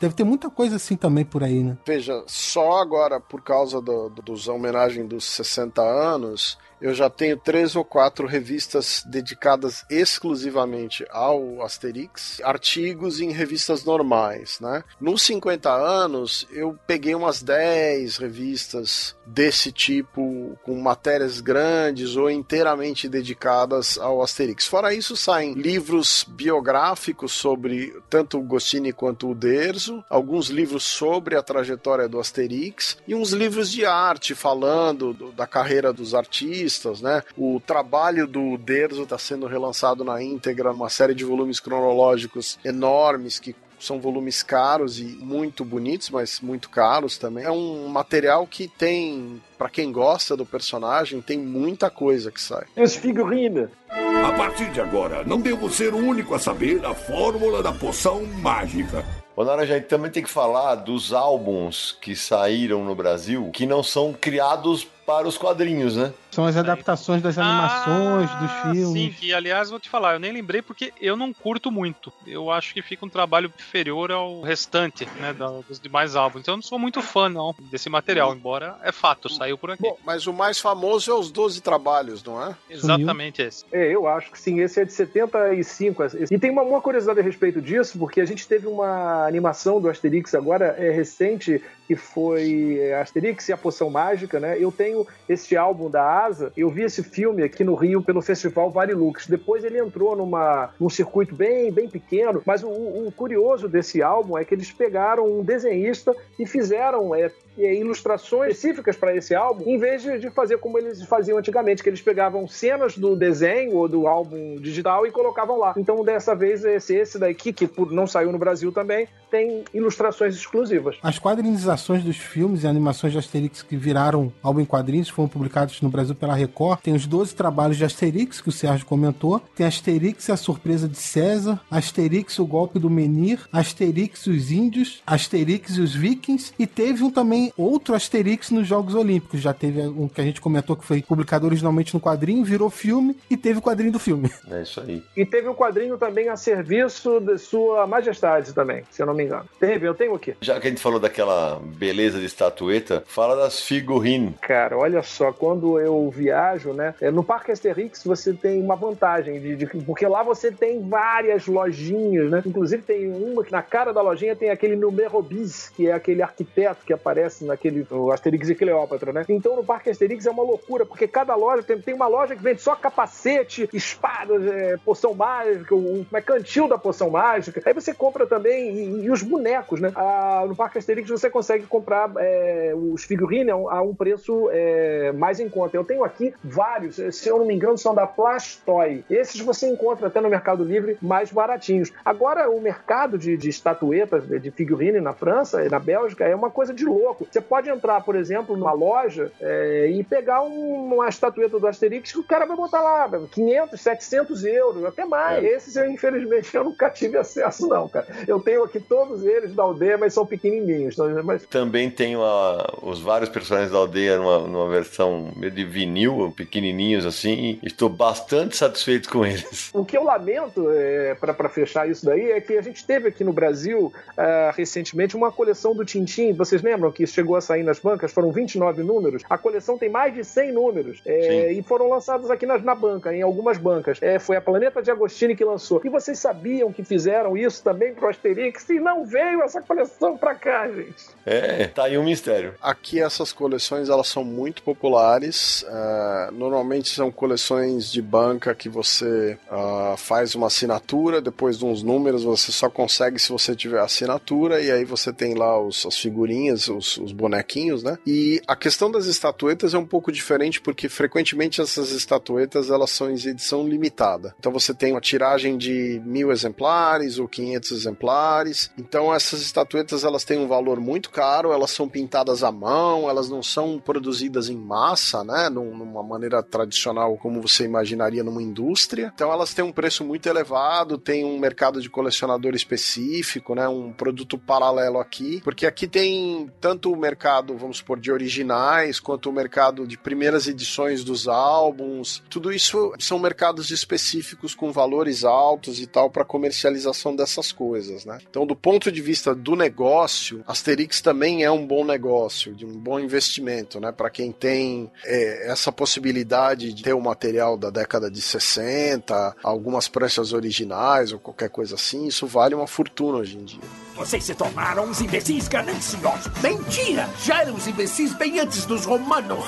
Deve ter muita coisa assim também por aí, né? Veja, só agora, por causa do, do, dos homenagem dos 60 anos, eu já tenho três ou quatro revistas dedicadas exclusivamente ao Asterix, artigos em revistas normais, né? Nos 50 anos, eu peguei umas 10 revistas desse tipo, com matérias grandes ou inteiramente dedicadas ao Asterix. Fora isso, saem livros biográficos sobre tanto o Goscinny quanto o Derzo, alguns livros sobre a trajetória do Asterix e uns livros de arte falando do, da carreira dos artistas, né? O trabalho do Derzo está sendo relançado na íntegra, uma série de volumes cronológicos enormes que são volumes caros e muito bonitos, mas muito caros também. É um material que tem, para quem gosta do personagem, tem muita coisa que sai. Os figurines. A partir de agora, não devo ser o único a saber a fórmula da poção mágica. Ô, Nara, a gente também tem que falar dos álbuns que saíram no Brasil que não são criados para os quadrinhos, né? São as adaptações das animações, Ah, dos Sim, filmes. que aliás vou te falar, eu nem lembrei porque eu não curto muito. Eu acho que fica um trabalho inferior ao restante, né, dos demais álbuns. Então eu não sou muito fã, não, desse material, embora é fato, saiu por aqui. Bom, mas o mais famoso é os 12 trabalhos, não é? Exatamente esse. É, eu acho que sim. Esse é de 75. E tem uma, uma curiosidade a respeito disso, porque a gente teve uma animação do Asterix agora, é recente, que foi é, Asterix e a Poção Mágica, né? Eu tenho esse álbum da Asa, eu vi esse filme aqui no Rio pelo festival Varilux. Depois ele entrou numa, num circuito bem, bem pequeno, mas o, o curioso desse álbum é que eles pegaram um desenhista e fizeram é, é, ilustrações específicas para esse álbum, em vez de, fazer como eles faziam antigamente, que eles pegavam cenas do desenho ou do álbum digital e colocavam lá. Então, dessa vez, esse, esse daqui, que não saiu no Brasil também, tem ilustrações exclusivas. As quadrinizações dos filmes e animações de Asterix que viraram álbum em quadrinhos foram publicados no Brasil produzido pela Record, tem os 12 trabalhos de Asterix, que o Sérgio comentou, tem Asterix e a Surpresa de César, Asterix o Golpe do Menir, Asterix e os Índios, Asterix e os Vikings, e teve um também outro Asterix nos Jogos Olímpicos, já teve um que a gente comentou que foi publicado originalmente no quadrinho, virou filme, e teve o quadrinho do filme. É isso aí. E teve o quadrinho também a serviço de Sua Majestade também, se eu não me engano. Teve, eu tenho aqui. Já que a gente falou daquela beleza de estatueta, fala das figurines. Cara, olha só, quando eu viajo, né? é, No Parque Asterix você tem uma vantagem, de, de- porque lá você tem várias lojinhas, né? Inclusive tem uma que na cara da lojinha tem aquele número bis, que é aquele arquiteto que aparece naquele Asterix e Cleópatra, né? Então no Parque Asterix é uma loucura, porque cada loja tem, tem uma loja que vende só capacete, espadas, é, poção mágica, um, como é cantil da poção mágica. Aí você compra também e, e os bonecos, né? No Parque Asterix você consegue comprar é, os figurines a um, a um preço é, mais em conta. Eu tenho aqui vários, se eu não me engano, são da Plastoy. Esses você encontra até no Mercado Livre mais baratinhos. Agora, o mercado de, de estatuetas, de figurine na França e na Bélgica é uma coisa de louco. Você pode entrar, por exemplo, numa loja é, e pegar um- uma estatueta do Asterix que o cara vai botar lá 500, 700 euros, até mais. Esses, eu, infelizmente, eu nunca tive acesso, não, cara. Eu tenho aqui todos eles da aldeia, mas são pequenininhos. então, Mas Também tem uma- os vários personagens da aldeia numa, numa versão meio pequenininhos assim, e estou bastante satisfeito com eles. O que eu lamento, é, para fechar isso daí, é que a gente teve aqui no Brasil, ah, recentemente, uma coleção do Tintim. Vocês lembram que chegou a sair nas bancas? Foram 29 números. A coleção tem mais de 100 números. É, e foram lançados aqui nas- na, banca, em algumas bancas. É, foi a Planeta de Agostini que lançou. E vocês sabiam que fizeram isso também pro Asterix? E não veio essa coleção pra cá, gente. É, tá aí um mistério. Aqui essas coleções elas são muito populares. Ah, normalmente são coleções de banca que você ah, faz uma assinatura, depois de uns números você só consegue se você tiver assinatura e aí você tem lá os- as figurinhas, os, os bonequinhos, né? E a questão das estatuetas é um pouco diferente porque frequentemente essas estatuetas elas são em edição limitada. Então você tem uma tiragem de mil exemplares ou 500 exemplares. Então essas estatuetas elas têm um valor muito caro, elas são pintadas à mão, elas não são produzidas em massa, né? Num- Numa maneira tradicional como você imaginaria numa indústria. Então elas têm um preço muito elevado, tem um mercado de colecionador específico, né? Um produto paralelo aqui, porque aqui tem tanto o mercado, vamos supor, de originais, quanto o mercado de primeiras edições dos álbuns. Tudo isso são mercados específicos com valores altos e tal para comercialização dessas coisas, né? Então, do ponto de vista do negócio, Asterix também é um bom negócio, de um bom investimento, né? Para quem tem é, essa possibilidade de ter o material da década de 60, algumas pranchas originais ou qualquer coisa assim, isso vale uma fortuna hoje em dia. Vocês se tornaram uns imbecis gananciosos. Mentira! Já eram os imbecis bem antes dos romanos.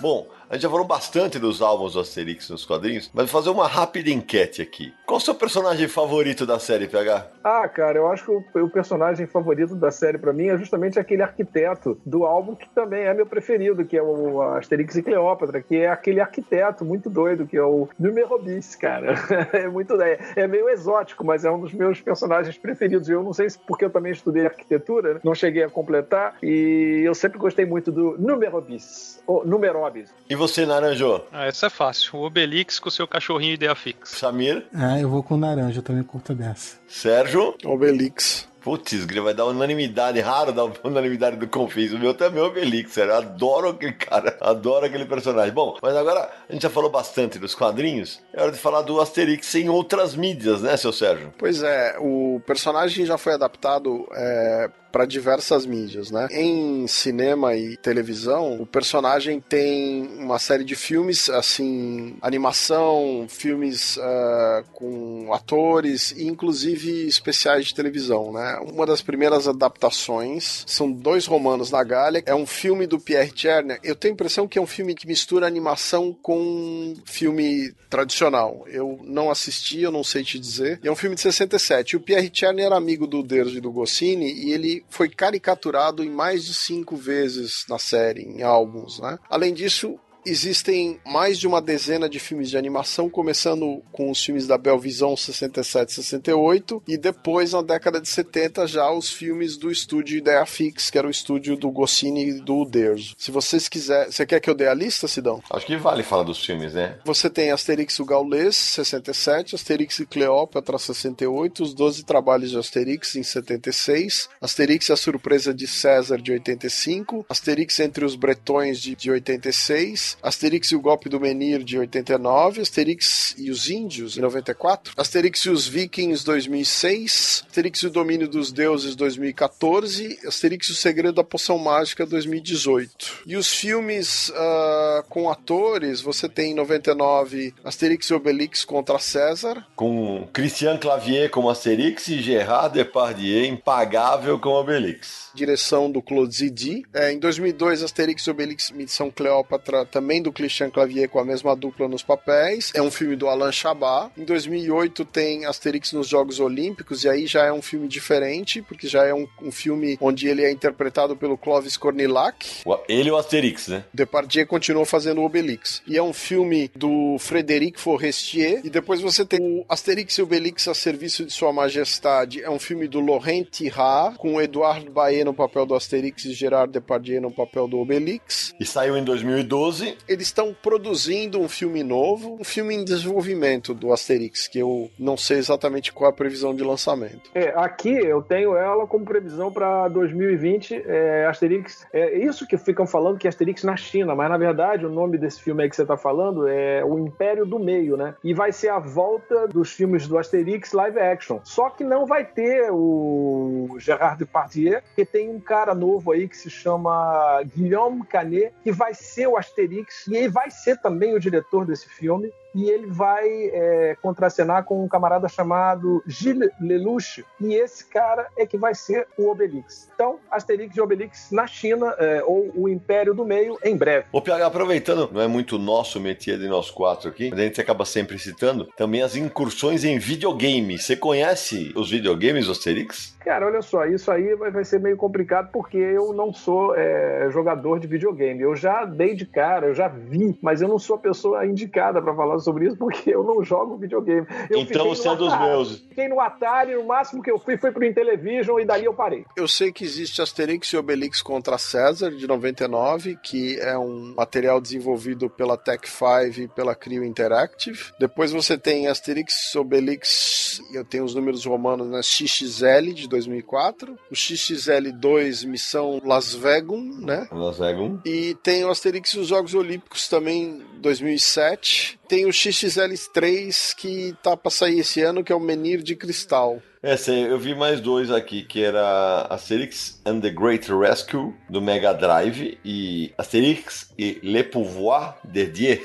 Bom, a gente já falou bastante dos álbuns do Asterix nos quadrinhos, mas vou fazer uma rápida enquete aqui. Qual o seu personagem favorito da série, PH? Ah, cara, eu acho que o, o personagem favorito da série pra mim é justamente aquele arquiteto do álbum que também é meu preferido, que é o Asterix e Cleópatra, que é aquele arquiteto muito doido, que é o Número bis, cara. É muito é, é meio exótico, mas é um dos meus personagens preferidos. Eu não sei se porque eu também estudei arquitetura, né? não cheguei a completar, e eu sempre gostei muito do Número bis, ou Numerobis. E você, Naranjo? Ah, essa é fácil. O Obelix com seu cachorrinho ideia fixa. Samir? Ah, eu vou com naranja, eu também curto dessa. Sérgio? Obelix. Putz, vai dar unanimidade, raro dar unanimidade do Confis. O meu também é o Obelix, sério. Adoro aquele cara, adoro aquele personagem. Bom, mas agora a gente já falou bastante dos quadrinhos. É hora de falar do Asterix em outras mídias, né, seu Sérgio? Pois é, o personagem já foi adaptado é, para diversas mídias, né? Em cinema e televisão, o personagem tem uma série de filmes, assim, animação, filmes ah, com atores e inclusive especiais de televisão, né? Uma das primeiras adaptações são dois romanos na Gália. É um filme do Pierre Cherner. Eu tenho a impressão que é um filme que mistura animação com filme tradicional. Eu não assisti, eu não sei te dizer. É um filme de 67. E o Pierre Cherner era amigo do Derzo e do Goscinny e ele foi caricaturado em mais de cinco vezes na série, em álbuns, né? Além disso, Existem mais de uma dezena de filmes de animação, começando com os filmes da Belvisão 67 68 e depois, na década de 70, já os filmes do estúdio Ideia Fix, que era o estúdio do Goscinny e do Uderzo. Se vocês quiserem... Você quer que eu dê a lista, Sidão? Acho que vale falar dos filmes, né? Você tem Asterix o Gaulês, 67, Asterix e Cleópatra, 68, Os Doze Trabalhos de Asterix, em 76, Asterix e a Surpresa de César, de 85, Asterix entre os Bretões, de, de 86, Asterix e o Golpe do Menir, de 89, Asterix e os Índios, em 94, Asterix e os Vikings, 2006, Asterix e o Domínio dos Deuses, 2014, Asterix e o Segredo da Poção Mágica, 2018. E os filmes uh, com atores, você tem em 99 Asterix e Obelix contra César. Com Christian Clavier como Asterix e Gerard Depardieu impagável como Obelix. Direção do Claude Zidi. É, em 2002, Asterix e Obelix Missão Cleópatra, também do Christian Clavier com a mesma dupla nos papéis. É um filme do Alain Chabat. Em 2008 tem Asterix nos Jogos Olímpicos, e aí já é um filme diferente, porque já é um, um filme onde ele é interpretado pelo Clovis Cornillac. Ele o Asterix, né? Depardieu continuou fazendo o Obelix. E é um filme do Frederic Forestier. E depois você tem o Asterix e Obelix a serviço de Sua Majestade. É um filme do Laurent Tirard, com Eduardo Baé no papel do Asterix e Gerard Depardieu no papel do Obelix. E saiu em 2012. Eles estão produzindo um filme novo, um filme em desenvolvimento do Asterix, que eu não sei exatamente qual a previsão de lançamento. É, aqui eu tenho ela como previsão para 2020, é, Asterix. É isso que ficam falando que Asterix na China, mas na verdade o nome desse filme aí que você está falando é O Império do Meio, né? E vai ser a volta dos filmes do Asterix live action. Só que não vai ter o Gerard Depardieu, que tem um cara novo aí que se chama Guillaume Canet, que vai ser o Asterix e ele vai ser também o diretor desse filme e ele vai é, contracenar com um camarada chamado Gilles Lelouch, e esse cara é que vai ser o Obelix. Então, Asterix e Obelix na China, é, ou o Império do Meio, em breve. Ô, PH, aproveitando, não é muito nosso métier de nós quatro aqui, mas a gente acaba sempre citando, também as incursões em videogame. Você conhece os videogames Asterix? Cara, olha só, isso aí vai, vai ser meio complicado porque eu não sou é, jogador de videogame. Eu já dei de cara, eu já vi, mas eu não sou a pessoa indicada para falar sobre isso porque eu não jogo videogame. Eu então você é dos meus. Fiquei no Atari, o máximo que eu fui foi pro Intellivision e dali eu parei. Eu sei que existe Asterix e Obelix contra César, de 99, que é um material desenvolvido pela Tech 5 e pela Creo Interactive. Depois você tem Asterix, Obelix, eu tenho os números romanos, né? XXL, de 2004. O XXL2, Missão Las Vegas, né? Las Vegas. E tem o Asterix e os Jogos Olímpicos também, 2007. Tem o XXL3 que tá pra sair esse ano, que é o Menir de Cristal. É, eu vi mais dois aqui, que era Asterix and the Great Rescue, do Mega Drive, e Asterix e Le Pouvoir de Dieu.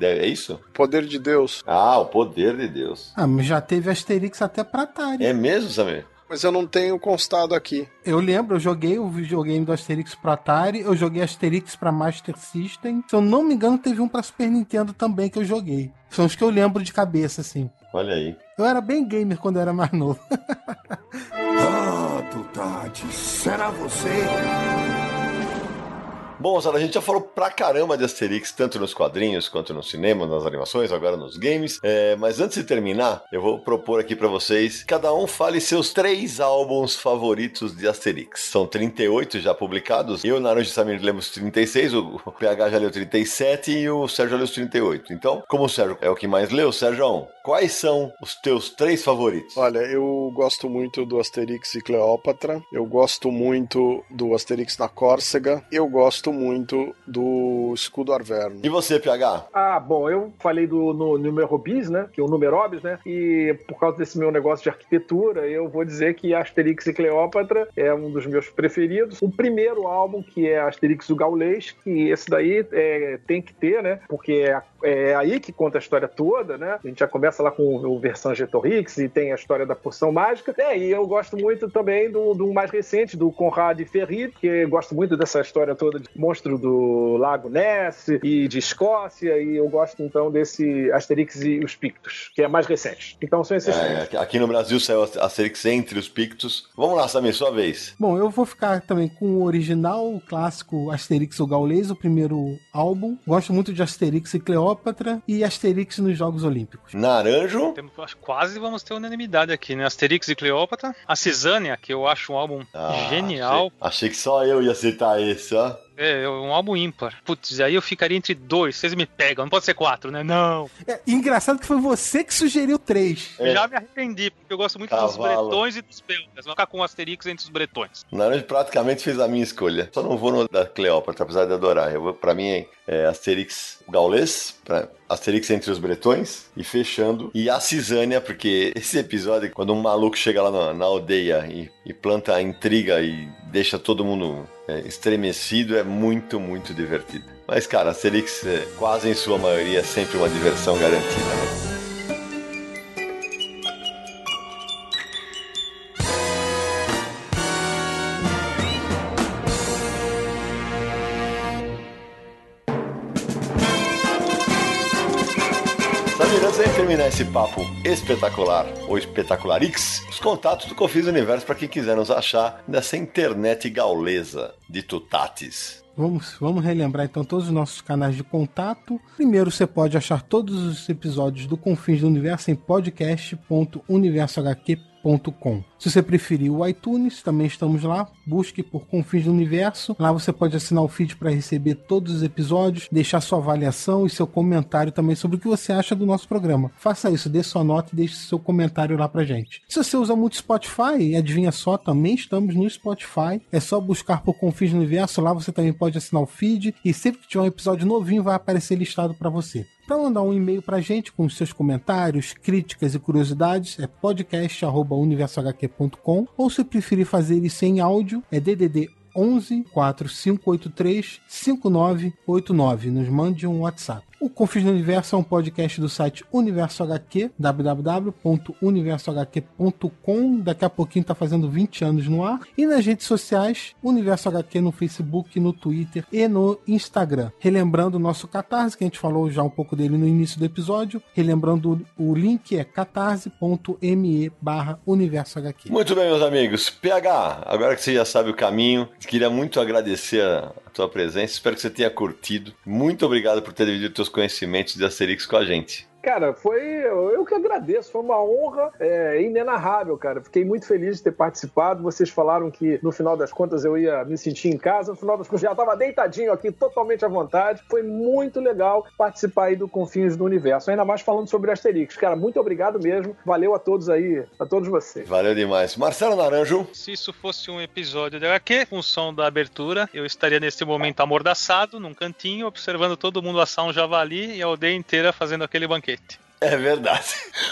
É isso? Poder de Deus. Ah, o Poder de Deus. Ah, mas já teve Asterix até pra Atari. É mesmo, Samir? Mas eu não tenho constado aqui. Eu lembro, eu joguei o videogame do Asterix pro Atari, eu joguei Asterix pra Master System. Se eu não me engano, teve um pra Super Nintendo também que eu joguei. São os que eu lembro de cabeça, assim. Olha aí. Eu era bem gamer quando eu era mais novo. ah, Tutati, será você? Bom, Zara, a gente já falou pra caramba de Asterix, tanto nos quadrinhos quanto no cinema, nas animações, agora nos games. É, mas antes de terminar, eu vou propor aqui para vocês, cada um fale seus três álbuns favoritos de Asterix. São 38 já publicados. Eu, Naranjo e Samir, lemos 36, o PH já leu 37 e o Sérgio leu os 38. Então, como o Sérgio é o que mais leu, Sérgio, quais são os teus três favoritos? Olha, eu gosto muito do Asterix e Cleópatra, eu gosto muito do Asterix na Córcega, eu gosto muito do Escudo Arverno. E você, PH? Ah, bom, eu falei do no, Numero Bis, né? Que é o Numerobis, né? E por causa desse meu negócio de arquitetura, eu vou dizer que Asterix e Cleópatra é um dos meus preferidos. O primeiro álbum, que é Asterix o Gaulês, que esse daí é, tem que ter, né? Porque é, é, aí que conta a história toda, né? A gente já começa lá com o Vercingetorix e tem a história da poção mágica. É, e eu gosto muito também do, do mais recente, do Conrad Ferri, que eu gosto muito dessa história toda de monstro do Lago Ness e de Escócia, e eu gosto então desse Asterix e os Pictos, que é mais recente. Então são esses É, aqui no Brasil saiu Asterix entre os Pictos. Vamos lá, Samir, sua vez. Bom, eu vou ficar também com o original, o clássico Asterix o Gaulês, o primeiro álbum. Gosto muito de Asterix e Cleópatra e Asterix nos Jogos Olímpicos. Naranjo. Temos- quase vamos ter unanimidade aqui, né? Asterix e Cleópatra. A Cisânia, que eu acho um álbum Ah, genial. Achei, achei que só eu ia aceitar esse, ó. É, um álbum ímpar. Putz, aí eu ficaria entre dois. Vocês me pegam. Não pode ser quatro, né? Não. É, engraçado que foi você que sugeriu três. É. Já me arrependi, porque eu gosto muito dos Cavalo. bretões e dos belgas. Vou ficar com o Asterix entre os bretões. Naranjo praticamente fez a minha escolha. Só não vou no da Cleópatra, apesar de adorar. Eu vou, pra mim, é, é Asterix Gaulês, pra Asterix entre os Bretões, e fechando. E a Cisânia, porque esse episódio, quando um maluco chega lá na, na aldeia e, e planta a intriga e deixa todo mundo é, estremecido, é muito, muito divertido. Mas, cara, Asterix, é, quase em sua maioria, é sempre uma diversão garantida. né? Esse papo espetacular, ou espetacularix, os contatos do Confis Universo para quem quiser nos achar nessa internet gaulesa de tutates. Vamos, vamos relembrar então todos os nossos canais de contato. Primeiro, você pode achar todos os episódios do Confins do Universo em podcast.universohq.com. Se você preferir o iTunes, também estamos lá. Busque por Confins do Universo. Lá você pode assinar o feed para receber todos os episódios, deixar sua avaliação e seu comentário também sobre o que você acha do nosso programa. Faça isso, dê sua nota e deixe seu comentário lá pra gente. Se você usa muito Spotify, adivinha só, também estamos no Spotify. É só buscar por Confins do Universo. Lá você também pode assinar o feed e sempre que tiver um episódio novinho vai aparecer listado para você. Para mandar um e-mail pra gente com seus comentários, críticas e curiosidades, é podcast@universohq.com ou se preferir fazer isso em áudio, é DDD 11 4583 5989. Nos mande um WhatsApp. O Confis do Universo é um podcast do site Universo HQ, www.universohq.com. Daqui a pouquinho tá fazendo 20 anos no ar. E nas redes sociais, Universo HQ no Facebook, no Twitter e no Instagram. Relembrando o nosso Catarse, que a gente falou já um pouco dele no início do episódio. Relembrando o link é catarse.me barra Universo HQ. Muito bem, meus amigos. PH, agora que você já sabe o caminho, queria muito agradecer a tua presença. Espero que você tenha curtido. Muito obrigado por ter dividido teus conhecimentos de Asterix com a gente. Cara, foi. Eu que agradeço, foi uma honra é, inenarrável, cara. Fiquei muito feliz de ter participado. Vocês falaram que no final das contas eu ia me sentir em casa. No final das contas, já estava deitadinho aqui, totalmente à vontade. Foi muito legal participar aí do Confins do Universo. Ainda mais falando sobre Asterix. Cara, muito obrigado mesmo. Valeu a todos aí, a todos vocês. Valeu demais. Marcelo Naranjo. Se isso fosse um episódio de HQ, função da abertura, eu estaria nesse momento amordaçado, num cantinho, observando todo mundo assar um javali e a aldeia inteira fazendo aquele banquete. É verdade.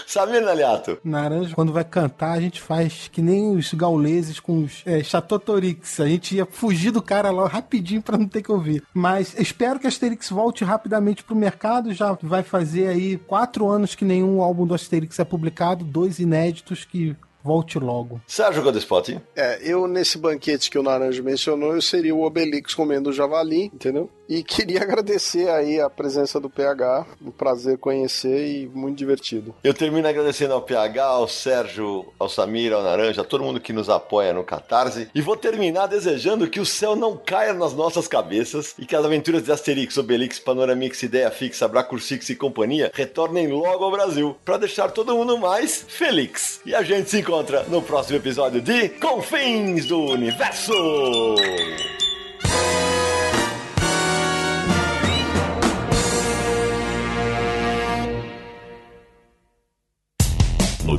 Samir Naliato. Naranjo, quando vai cantar, a gente faz que nem os gauleses com os é, Chatotorix. A gente ia fugir do cara lá rapidinho pra não ter que ouvir. Mas espero que a Asterix volte rapidamente pro mercado. Já vai fazer aí quatro anos que nenhum álbum do Asterix é publicado, dois inéditos que volte logo. Sérgio Godespot. É, eu nesse banquete que o Naranjo mencionou, eu seria o Obelix comendo o javali, entendeu? E queria agradecer aí a presença do PH, um prazer conhecer e muito divertido. Eu termino agradecendo ao PH, ao Sérgio, ao Samir, ao Naranja, a todo mundo que nos apoia no Catarse. E vou terminar desejando que o céu não caia nas nossas cabeças e que as aventuras de Asterix, Obelix, Panoramix, Ideia Fixa, Bracursix e companhia retornem logo ao Brasil para deixar todo mundo mais feliz. E a gente se encontra no próximo episódio de Confins do Universo!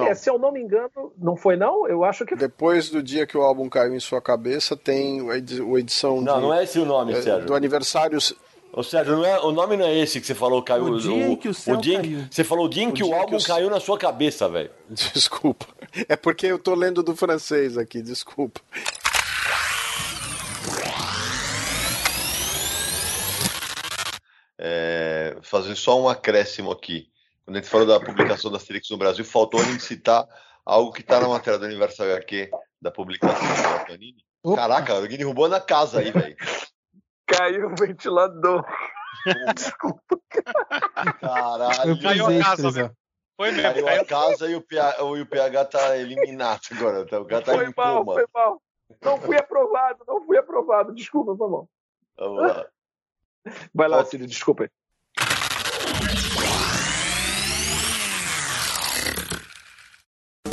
Não. É, se eu não me engano, não foi não? Eu acho que Depois do dia que o álbum caiu em sua cabeça, tem a edi- a edição Não, de- não é esse o nome, é, Sérgio. do aniversário. Sérgio, não é, o nome não é esse que você falou, caiu. O dia em que o céu dia em- caiu. Você falou o dia em O que o dia que álbum o- caiu na sua cabeça, velho. Desculpa. É porque eu tô lendo do francês aqui, desculpa. É, fazer só um acréscimo aqui. Quando a gente falou da publicação da Asterix no Brasil, faltou a gente citar algo que está na matéria do Universo HQ da publicação da Panini. Opa. Caraca, alguém derrubou na casa aí, velho. Caiu o ventilador. Eu Caralho. Caiu a casa, ó. Foi mesmo. Caiu Caiu a casa e o, PH, o- o PH tá eliminado agora. tá- O cara tá Foi em mal, coma. foi mal. Não fui aprovado, não fui aprovado. Desculpa, foi mal. Vamos lá. Vai lá. Cid, desculpa